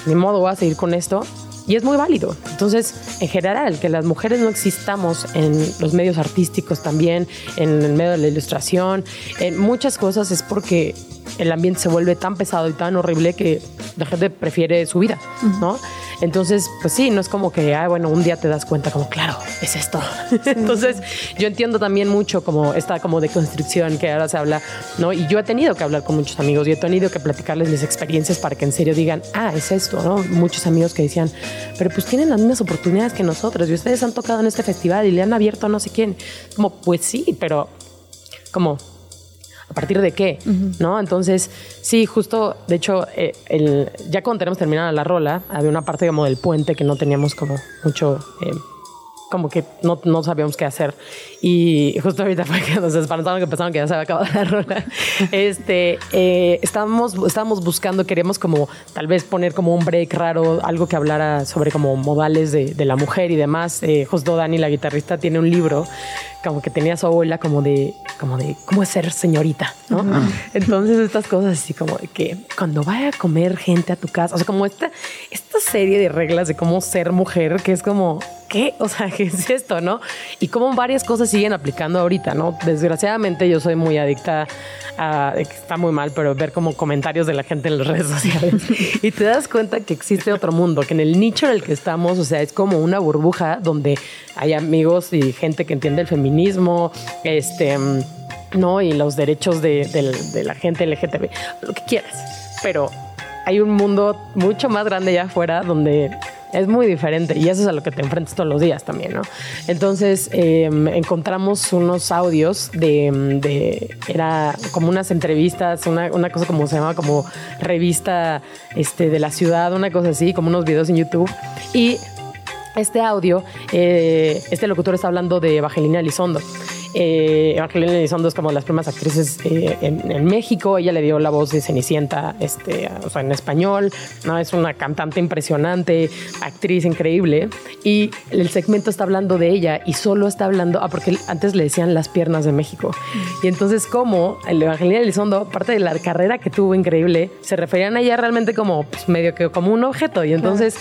ni modo, voy a seguir con esto. Y es muy válido. Entonces, en general, que las mujeres no existamos en los medios artísticos también, en el medio de la ilustración, en muchas cosas es porque el ambiente se vuelve tan pesado y tan horrible que la gente prefiere su vida, ¿no? Entonces, pues sí, no es como que, ah, bueno, un día te das cuenta como, claro, es esto. Entonces, yo entiendo también mucho como esta como de que ahora se habla, ¿no? Y yo he tenido que hablar con muchos amigos y he tenido que platicarles mis experiencias para que en serio digan, ah, es esto, ¿no? Muchos amigos que decían, pero pues tienen las mismas oportunidades que nosotros y ustedes han tocado en este festival y le han abierto a no sé quién. Como, pues sí, pero como a partir de qué, ¿no? Entonces, sí, justo, de hecho, eh, el, ya cuando tenemos terminada la rola, había una parte como del puente que no teníamos como mucho... eh, como que no, no sabíamos qué hacer. Y justo ahorita fue que nos espantaron que pensaban que ya se había acabado la rola. Este, eh, estábamos, estábamos buscando, queríamos como tal vez poner como un break raro, algo que hablara sobre como modales de, de la mujer y demás. Eh, justo Dani, la guitarrista, tiene un libro como que tenía su abuela como de, como de cómo es ser señorita, ¿no? Entonces estas cosas así como de que cuando vaya a comer gente a tu casa, o sea, como esta, esta serie de reglas de cómo ser mujer, que es como, ¿qué? O sea, ¿qué es esto, no? Y cómo varias cosas siguen aplicando ahorita, ¿no? Desgraciadamente yo soy muy adicta a, está muy mal, pero ver como comentarios de la gente en las redes sociales. Y te das cuenta que existe otro mundo, que en el nicho en el que estamos, o sea, es como una burbuja donde hay amigos y gente que entiende el feminismo, este, no, y los derechos de, de la gente LGTB, lo que quieras, pero hay un mundo mucho más grande allá afuera donde es muy diferente y eso es a lo que te enfrentas todos los días también, ¿no? Entonces eh, encontramos unos audios de, de- era como unas entrevistas, una, una cosa como se llama como revista este, de la ciudad, una cosa así, como unos videos en YouTube y este audio, eh, este locutor está hablando de Evangelina Elizondo. Eh, Evangelina Elizondo es como las primeras actrices eh, en, en México. Ella le dio la voz de Cenicienta este, o sea, en español. ¿no? Es una cantante impresionante, actriz increíble. Y el segmento está hablando de ella y solo está hablando, ah, porque antes le decían las piernas de México. Y entonces, como el Evangelina Elizondo, aparte de la carrera que tuvo increíble, se referían a ella realmente como pues, medio que como un objeto. Y entonces,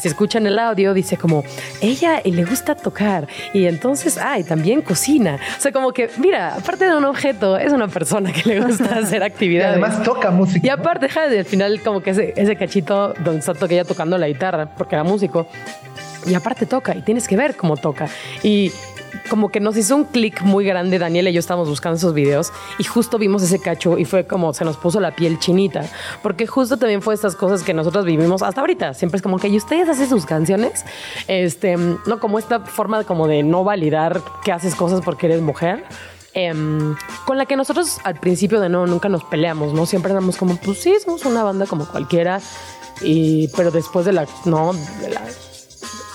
si escuchan el audio, dice como, ella le gusta tocar. Y entonces, ay, también cocina. O sea, como que, mira, aparte de un objeto, es una persona que le gusta hacer Y actividades. además toca música. Y aparte, deja al final como que ese, ese cachito donde está to- ella tocando la guitarra, porque era músico. Y aparte toca, y tienes que ver cómo toca. Y como que nos hizo un clic muy grande, Daniela y yo estábamos buscando esos videos y justo vimos ese cacho y fue como se nos puso la piel chinita, porque justo también fue estas cosas que nosotros vivimos hasta ahorita, siempre es como que ¿y ustedes hacen sus canciones, este, no como esta forma de como de no validar que haces cosas porque eres mujer, em, con la que nosotros al principio de no nunca nos peleamos, ¿no? Siempre éramos como, pues sí, somos una banda como cualquiera, y, pero después de la, no, de la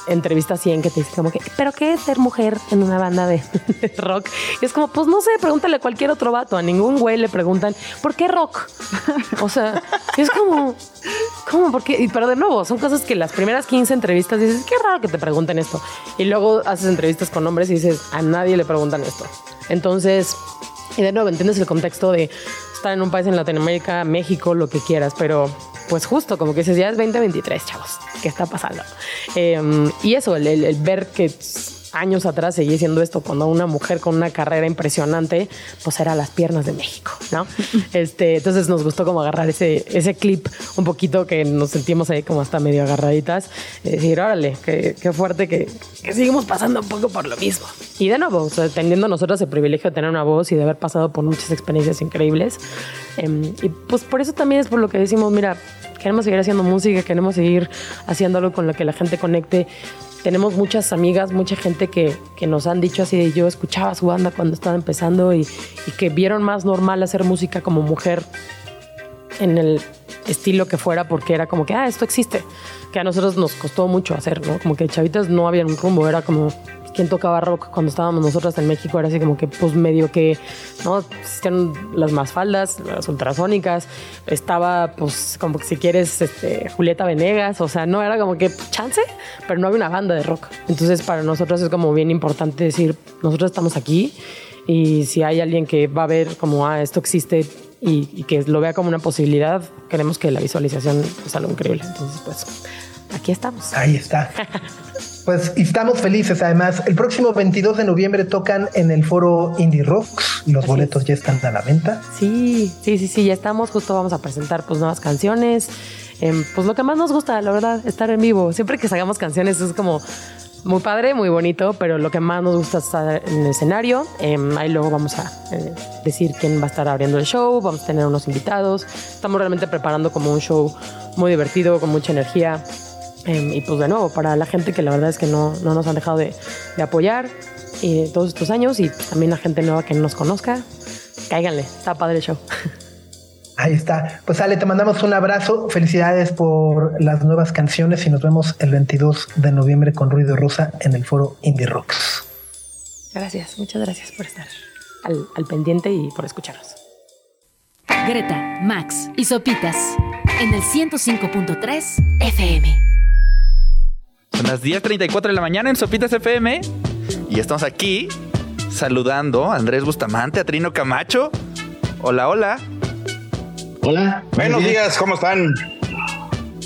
entrevista 100 que te dice como que, ¿pero qué es ser mujer en una banda de, rock? Y es como, pues no sé, pregúntale a cualquier otro vato, a ningún güey le preguntan, ¿por qué rock? O sea, es como, ¿cómo? ¿Por qué? Pero de nuevo, son cosas que las primeras 15 entrevistas dices, qué raro que te pregunten esto. Y luego haces entrevistas con hombres y dices, a nadie le preguntan esto. Entonces, y de nuevo, entiendes el contexto de estar en un país en Latinoamérica, México, lo que quieras, pero pues justo como que dices, ya es 2023, chavos, ¿qué está pasando? Eh, y eso, el ver que años atrás seguía siendo esto cuando una mujer con una carrera impresionante, pues era las piernas de México, ¿no? Este, entonces nos gustó como agarrar ese, ese clip un poquito que nos sentimos ahí como hasta medio agarraditas, y decir, órale, qué, qué fuerte que, que seguimos pasando un poco por lo mismo. Y de nuevo, o sea, teniendo nosotros el privilegio de tener una voz y de haber pasado por muchas experiencias increíbles. em, y pues por eso también es por lo que decimos, mira, queremos seguir haciendo música, queremos seguir haciendo algo con lo que la gente conecte. Tenemos muchas amigas, mucha gente que, que nos han dicho así de yo escuchaba su banda cuando estaba empezando y, y que vieron más normal hacer música como mujer en el estilo que fuera porque era como que, ah, esto existe, que a nosotros nos costó mucho hacer, ¿no? Como que chavitas no había un rumbo, era como quien tocaba rock cuando estábamos nosotras en México, era así como que pues medio que, ¿no? Existían las más faldas, las ultrasónicas, estaba pues como que si quieres este, Julieta Venegas, o sea, no era como que chance, pero no había una banda de rock. Entonces para nosotros es como bien importante decir, nosotros estamos aquí y si hay alguien que va a ver como, ah, esto existe y, y que lo vea como una posibilidad, queremos que la visualización es algo increíble. Entonces, pues, aquí estamos. Ahí está. Pues estamos felices además. El próximo 22 de noviembre tocan en el foro Indie Rocks. Los boletos ya están a la venta. Sí, sí, sí, sí, ya estamos. Justo vamos a presentar pues nuevas canciones. em, pues lo que más nos gusta, la verdad, estar en vivo. Siempre que sacamos canciones es como muy padre, muy bonito, pero lo que más nos gusta es estar en el escenario. Em, ahí luego vamos a eh, decir quién va a estar abriendo el show, vamos a tener unos invitados. Estamos realmente preparando como un show muy divertido, con mucha energía. Em, y pues de nuevo, para la gente que la verdad es que no, no nos han dejado de, de apoyar eh, todos estos años y también la gente nueva que no nos conozca, cáiganle, está padre el show. Ahí está. Pues Ale, te mandamos un abrazo. Felicidades por las nuevas canciones y nos vemos el 22 de noviembre con Ruido Rosa en el foro Indie Rocks. Gracias, muchas gracias por estar al, al pendiente y por escucharnos. Greta, Max y Sopitas en el 105.3 FM. Son las 10.34 de la mañana en Sopitas FM y estamos aquí saludando a Andrés Bustamante, a Trino Camacho. Hola, hola. Hola. Buenos días, ¿cómo están?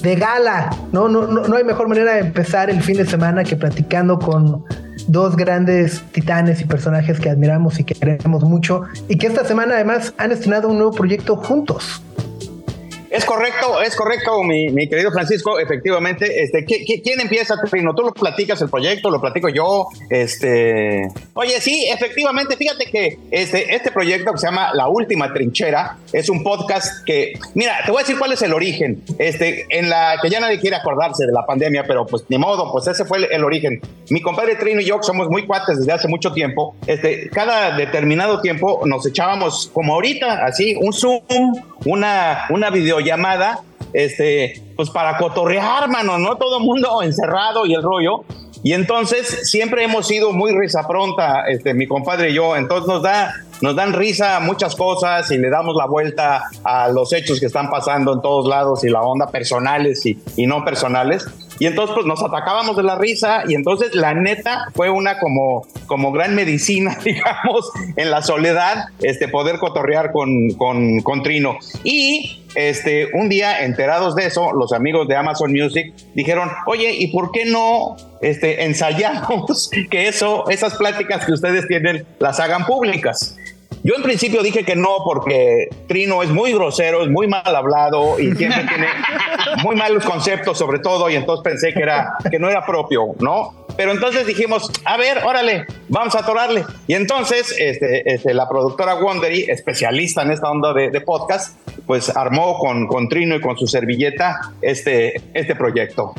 De gala. No, no, no, no hay mejor manera de empezar el fin de semana que platicando con dos grandes titanes y personajes que admiramos y que queremos mucho y que esta semana además han estrenado un nuevo proyecto juntos. Es correcto, es correcto, mi, mi querido Francisco, efectivamente. Este, ¿qui- qui- quién empieza, Trino? ¿Tú lo platicas el proyecto? ¿Lo platico yo? Este. Oye, sí, efectivamente, fíjate que este, este proyecto que se llama La Última Trinchera es un podcast que. Mira, te voy a decir cuál es el origen. Este, en la que ya nadie quiere acordarse de la pandemia, pero pues ni modo, pues ese fue el, el origen. Mi compadre Trino y yo, somos muy cuates desde hace mucho tiempo, este, cada determinado tiempo nos echábamos, como ahorita, así, un Zoom, una, una videollamada, este, pues para cotorrear, mano, ¿no? Todo mundo encerrado y el rollo. Y entonces siempre hemos sido muy risa pronta, este, mi compadre y yo. Entonces nos da, nos dan risa muchas cosas y le damos la vuelta a los hechos que están pasando en todos lados y la onda personales y, y no personales. Y entonces pues nos atacábamos de la risa y entonces la neta fue una como, como gran medicina, digamos, en la soledad, este, poder cotorrear con, con, con Trino. Y este, un día, enterados de eso, los amigos de Amazon Music dijeron, oye, ¿y por qué no este, ensayamos que eso, esas pláticas que ustedes tienen, las hagan públicas? Yo en principio dije que no porque Trino es muy grosero, es muy mal hablado y siempre tiene muy malos conceptos sobre todo y entonces pensé que era que no era propio, ¿no? Pero entonces dijimos, a ver, órale, vamos a atorarle. Y entonces este, este, la productora Wondery, especialista en esta onda de, de podcast, pues armó con, con Trino y con su servilleta este, este proyecto.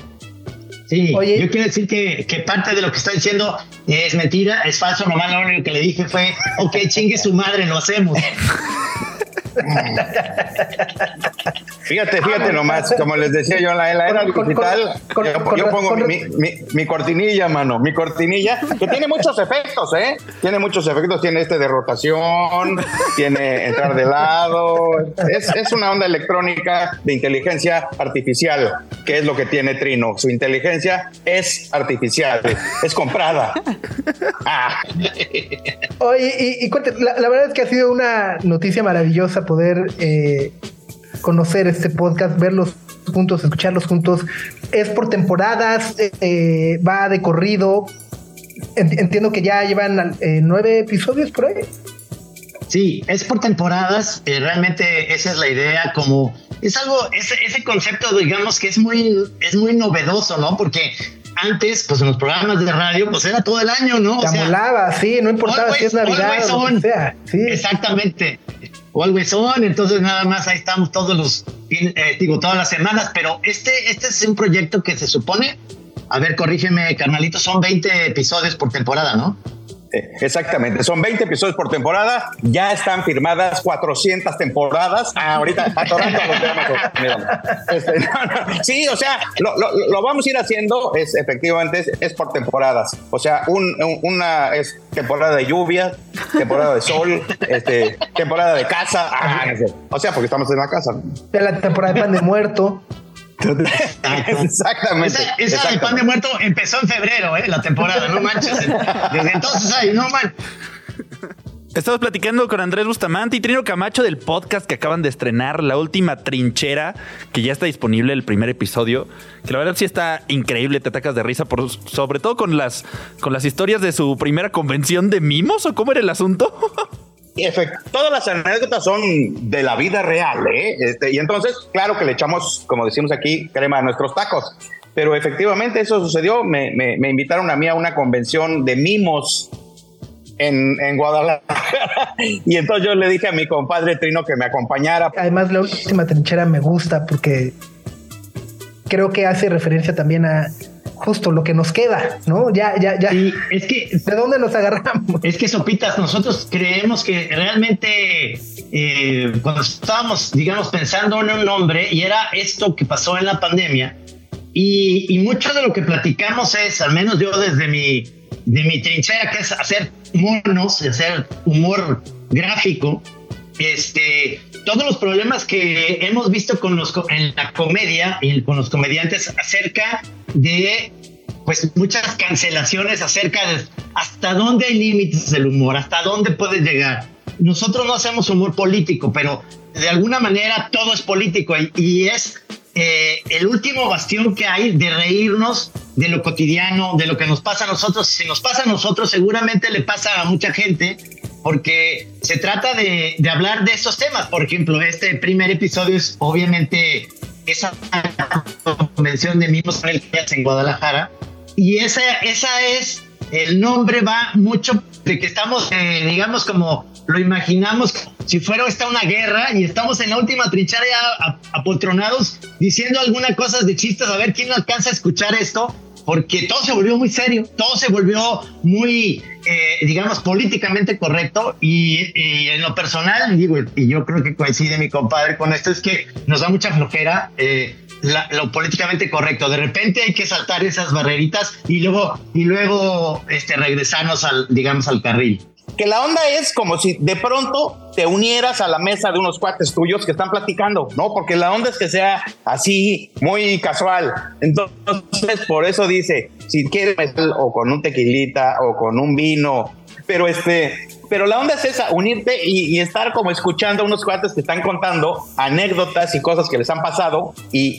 Sí, Oye. yo quiero decir que, que parte de lo que está diciendo es mentira, es falso, nomás lo único que le dije fue, ok, chingue su madre, lo hacemos. Fíjate, fíjate nomás, como les decía yo en la, en la era Con- digital, con- yo, con- yo pongo mi, mi- mi cortinilla, mano, mi cortinilla, que tiene muchos efectos, ¿eh? Tiene muchos efectos, tiene este de rotación, tiene entrar de lado, es, es una onda electrónica de inteligencia artificial, que es lo que tiene Trino. Su inteligencia es artificial, es comprada. Ah. Oye, y, y cuente, la, la verdad es que ha sido una noticia maravillosa poder eh, conocer este podcast, verlos juntos, escucharlos juntos. Es por temporadas, eh, eh, va de corrido. Ent- Entiendo que ya llevan eh, nueve episodios por ahí. Sí, es por temporadas, eh, realmente esa es la idea, como es algo, ese, ese concepto, digamos que es muy, es muy novedoso, ¿no? Porque antes, pues en los programas de radio, pues era todo el año, ¿no? O Te sea, amolaba, sí, no importaba si es Navidad o sea. Sí. Exactamente. Always on, entonces nada más ahí estamos todos los, eh, digo, todas las semanas, pero este, este es un proyecto que se supone, a ver, corrígeme, carnalito, son 20 episodios por temporada, ¿no? Eh, Exactamente, son 20 episodios por temporada, ya están firmadas 400 temporadas. Ah, ahorita atorando los temas. Este, no, no, Sí, o sea, lo, vamos a ir haciendo, es efectivamente es, por temporadas. O sea, un- un- una es temporada de lluvia, temporada de sol, este, temporada de casa. Ah. O sea, porque estamos en la casa. la temporada de pan de muerto. Exactamente. Esa, esa de exactamente. pan de muerto empezó en febrero, ¿eh? La temporada, no manches. Desde entonces no man. Estamos platicando con Andrés Bustamante y Trino Camacho del podcast que acaban de estrenar, La Última Trinchera, que ya está disponible el primer episodio, que la verdad sí está increíble, te atacas de risa, por, sobre todo con las, con las historias de su primera convención de mimos, ¿o cómo era el asunto? todas las anécdotas son de la vida real, ¿eh? Este, y entonces, claro que le echamos, como decimos aquí, crema a nuestros tacos. Pero efectivamente eso sucedió. Me, me- me invitaron a mí a una convención de mimos en, en Guadalajara. y entonces yo le dije a mi compadre Trino que me acompañara. Además, la última trinchera me gusta porque creo que hace referencia también a justo lo que nos queda, ¿no? Ya, ya, ya. Y es que ¿De dónde nos agarramos? Es que Sopitas, nosotros creemos que realmente eh, cuando estábamos, digamos, pensando en un nombre y era esto que pasó en la pandemia y, y mucho de lo que platicamos es, al menos yo desde mi, de mi trinchera, que es hacer monos, hacer humor gráfico, este, todos los problemas que hemos visto con los, en la comedia y con los comediantes acerca de pues muchas cancelaciones acerca de hasta dónde hay límites del humor, hasta dónde puede llegar. Nosotros no hacemos humor político, pero de alguna manera todo es político y, y es eh, el último bastión que hay de reírnos de lo cotidiano, de lo que nos pasa a nosotros. Si nos pasa a nosotros, seguramente le pasa a mucha gente, porque se trata de, de hablar de estos temas. Por ejemplo, este primer episodio es obviamente esa convención de mismos en Guadalajara, y esa, esa es, el nombre va mucho de que estamos, eh, digamos, como lo imaginamos, si fuera esta una guerra y estamos en la última trinchera apotronados diciendo algunas cosas de chistes, a ver quién alcanza a escuchar esto, porque todo se volvió muy serio, todo se volvió muy, eh, digamos, políticamente correcto y, y en lo personal, digo, y yo creo que coincide mi compadre con esto, es que nos da mucha flojera. eh, la- lo políticamente correcto. De repente hay que saltar esas barreritas y luego, y luego este, regresarnos al, digamos, al carril. Que la onda es como si de pronto te unieras a la mesa de unos cuates tuyos que están platicando, ¿no? Porque la onda es que sea así, muy casual. Entonces, por eso dice, si quieres o con un tequilita o con un vino, pero este, pero la onda es esa, unirte y, estar como escuchando a unos cuates que están contando anécdotas y cosas que les han pasado y,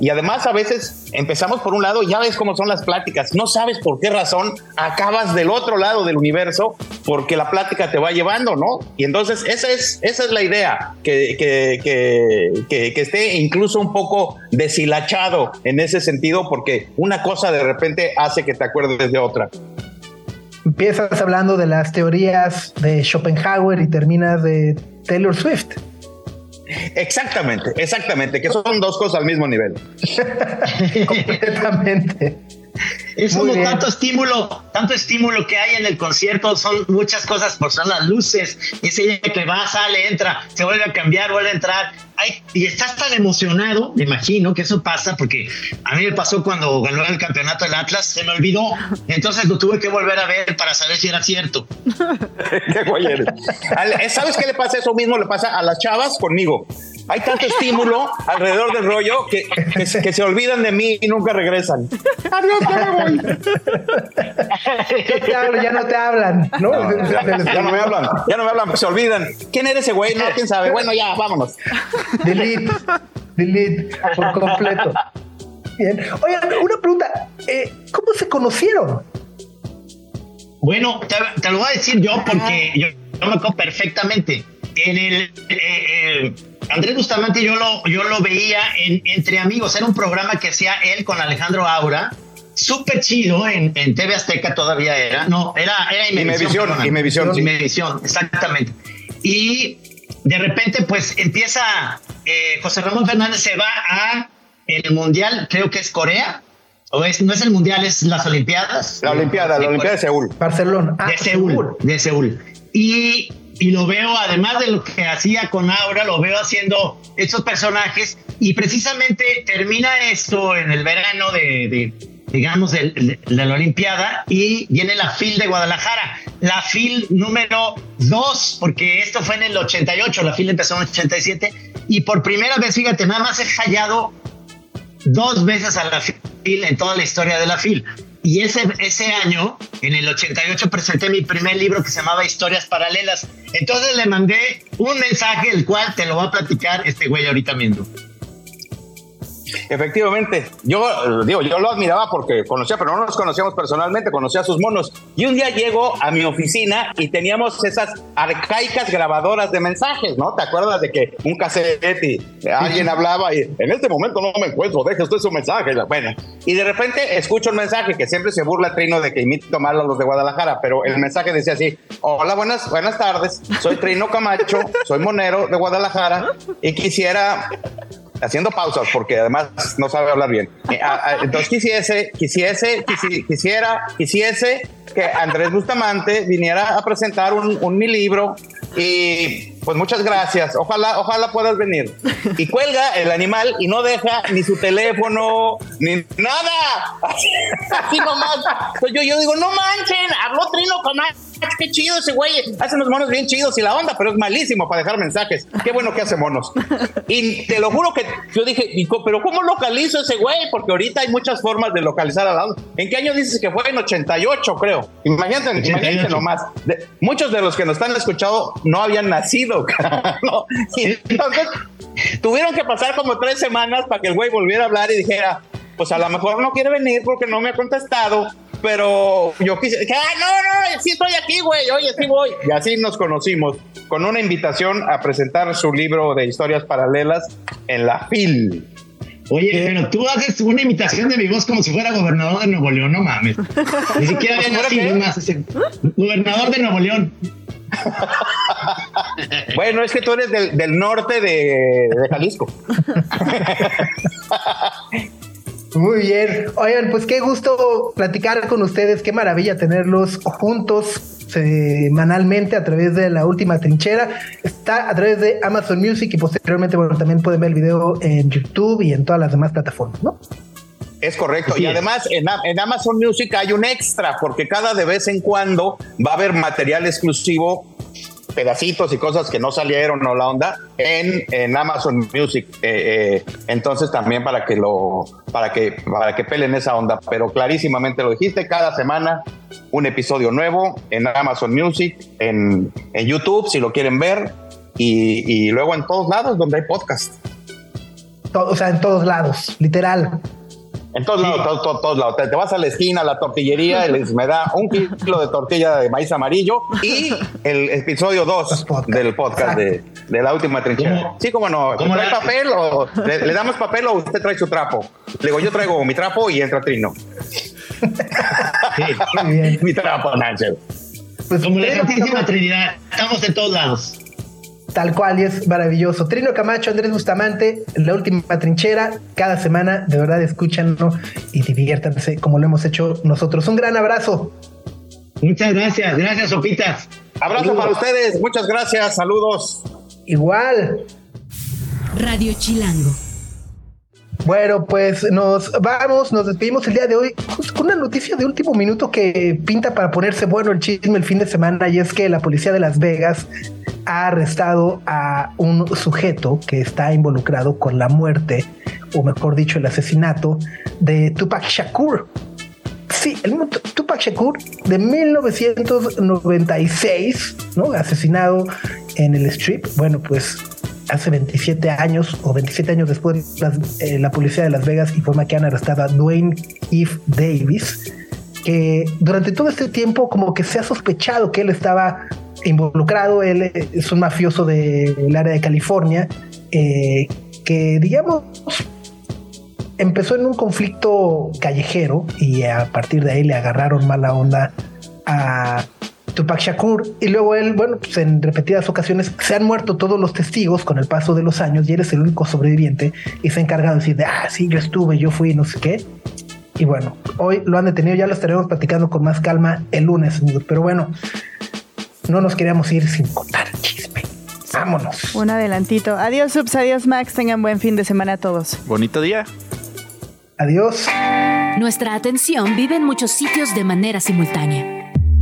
y- además a veces empezamos por un lado, ya ves cómo son las pláticas, no sabes por qué razón acabas del otro lado del universo porque la plática te va llevando, ¿no? Y entonces esa es, esa es la idea, que, que- que esté incluso un poco deshilachado en ese sentido porque una cosa de repente hace que te acuerdes de otra. Empiezas hablando de las teorías de Schopenhauer y terminas de Taylor Swift. Exactamente, exactamente, que son dos cosas al mismo nivel. Completamente. Es Muy como bien. tanto estímulo, tanto estímulo que hay en el concierto, son muchas cosas, por son las luces, ese día que va, sale, entra, se vuelve a cambiar, vuelve a entrar, Ay, y estás tan emocionado, me imagino que eso pasa, porque a mí me pasó cuando ganó el campeonato el Atlas, se me olvidó, entonces lo tuve que volver a ver para saber si era cierto. Qué ¿Sabes qué le pasa? Eso mismo le pasa a las chavas conmigo. Hay tanto estímulo alrededor del rollo que, que, se- que se olvidan de mí y nunca regresan. Adiós, ya me voy. Yo te hablo, ya no te hablan, ¿no? Ya no me hablan, ya no me hablan, se olvidan. ¿Quién eres ese güey? No, quién sabe. Bueno, ya, vámonos. Delete, delete por completo. Bien. Oigan, una pregunta. eh, ¿Cómo se conocieron? Bueno, te, te lo voy a decir yo porque yo, yo me acuerdo perfectamente. En el eh, eh, Andrés Bustamante yo lo, yo lo veía en Entre Amigos, era un programa que hacía él con Alejandro Aura, súper chido en, en TV Azteca todavía era, no, era, era Imevisión, perdóname. Imevisión, sí. Imevisión, exactamente. Y de repente pues empieza, eh, José Ramón Fernández se va a el Mundial, creo que es Corea, o es, no es el Mundial, es las Olimpiadas. La Olimpiada, la Olimpiada de Seúl. Barcelona. Ah, de Seúl, de Seúl. Y, y lo veo, además de lo que hacía con Aura, lo veo haciendo estos personajes y precisamente termina esto en el verano de, de, digamos, del- de, de la Olimpiada y viene la FIL de Guadalajara, la FIL número 2, porque esto fue en el 88, la FIL empezó en el 87 y por primera vez, fíjate, nada más he fallado dos veces a la FIL en toda la historia de la FIL. Y ese, ese año, en el 88, presenté mi primer libro que se llamaba Historias Paralelas. Entonces le mandé un mensaje, el cual te lo va a platicar este güey ahorita mismo. Efectivamente, yo digo, yo lo admiraba porque conocía, pero no nos conocíamos personalmente, conocía a sus monos. Y un día llego a mi oficina y teníamos esas arcaicas grabadoras de mensajes, ¿no? ¿Te acuerdas de que un cassette y alguien hablaba y en este momento no me encuentro, deje usted su mensaje? Bueno, y de repente escucho un mensaje que siempre se burla Trino de que imito mal a los de Guadalajara, pero el mensaje decía así: Hola, buenas, buenas tardes, soy Trino Camacho, soy monero de Guadalajara y quisiera haciendo pausas porque además no sabe hablar bien. Eh, a- a- Entonces quisiese, quisiese, quisi- quisiera, quisiese que Andrés Bustamante viniera a presentar un, mi libro y pues muchas gracias. Ojalá, ojalá puedas venir. Y cuelga el animal y no deja ni su teléfono ni nada. Así, nomás. Pues yo, yo digo, no manchen, habló Trino Camacho. Qué chido ese güey. Hace unos monos bien chidos y la onda, pero es malísimo para dejar mensajes. Qué bueno que hace monos. Y te lo juro que yo dije, "¿Y co- pero ¿cómo localizo ese güey? Porque ahorita hay muchas formas de localizar a la onda. ¿En qué año dices que fue? En 88, creo. Imagínate, imagínate 88. nomás. De- muchos de los que nos están escuchando no habían nacido. ¿no? Y entonces tuvieron que pasar como tres semanas para que el güey volviera a hablar y dijera, pues a lo mejor no quiere venir porque no me ha contestado. Pero yo quise, que, ah, no, no, sí estoy aquí, güey, oye, sí voy. Y así nos conocimos, con una invitación a presentar su libro de historias paralelas en la FIL. Oye, pero tú haces una imitación de mi voz como si fuera gobernador de Nuevo León, no mames. Ni siquiera había ¿Fuera nacido más. ese- Gobernador de Nuevo León. Bueno, es que tú eres del, del norte de, de Jalisco. Muy bien. Oigan, pues qué gusto platicar con ustedes. Qué maravilla tenerlos juntos semanalmente a través de la última trinchera. Está a través de Amazon Music y posteriormente, bueno, también pueden ver el video en YouTube y en todas las demás plataformas, ¿no? Es correcto. Y además en, en Amazon Music hay un extra, porque cada de vez en cuando va a haber material exclusivo, pedacitos y cosas que no salieron o la onda en, en Amazon Music. Eh, eh, entonces también para que lo, para que, para que pelen esa onda. Pero clarísimamente lo dijiste, cada semana un episodio nuevo en Amazon Music, en, en YouTube, si lo quieren ver, y, luego en todos lados donde hay podcast. O sea, en todos lados, literal. En todos lados, todos, todos, todos lados. Te, te vas a la esquina, a la tortillería, y les, me da un kilo de tortilla de maíz amarillo y el episodio 2 Podcast. del podcast de, de la última trinchera. ¿Cómo? Sí, como no. ¿Cómo ¿Trae la- papel o le, le damos papel o usted trae su trapo? Le digo, yo traigo mi trapo y entra Trino. Sí. Muy bien. mi trapo, Nancy. Pues Como la Santísima Trinidad. Estamos en todos lados. Tal cual y es maravilloso. Trino Camacho, Andrés Bustamante, la última trinchera. Cada semana, de verdad, escúchanlo y diviértanse como lo hemos hecho nosotros. Un gran abrazo. Muchas gracias. Gracias, Sopitas. Abrazo Saludos. para ustedes. Muchas gracias. Saludos. Igual. Radio Chilango. Bueno, pues nos vamos, nos despedimos el día de hoy justo con una noticia de último minuto que pinta para ponerse bueno el chisme el fin de semana y es que la policía de Las Vegas ha arrestado a un sujeto que está involucrado con la muerte, o mejor dicho, el asesinato de Tupac Shakur. Sí, el Tupac Shakur de 1996, ¿no? Asesinado en el strip. Bueno, pues hace 27 años o 27 años después eh, la policía de Las Vegas informa que han arrestado a Dwayne Keith Davis, que durante todo este tiempo como que se ha sospechado que él estaba involucrado, él eh, es un mafioso del área de California, eh, que digamos empezó en un conflicto callejero y a partir de ahí le agarraron mala onda a Tupac Shakur y luego él, bueno, pues en repetidas ocasiones se han muerto todos los testigos con el paso de los años y eres el único sobreviviente y se ha encargado de decir, de, ah, sí, yo estuve, yo fui, no sé qué. Y bueno, hoy lo han detenido, ya lo estaremos platicando con más calma el lunes, amigos. Pero bueno, no nos queríamos ir sin contar el chisme. Vámonos. Un adelantito. Adiós, subs, adiós, Max. Tengan buen fin de semana a todos. Bonito día. Adiós. Nuestra atención vive en muchos sitios de manera simultánea.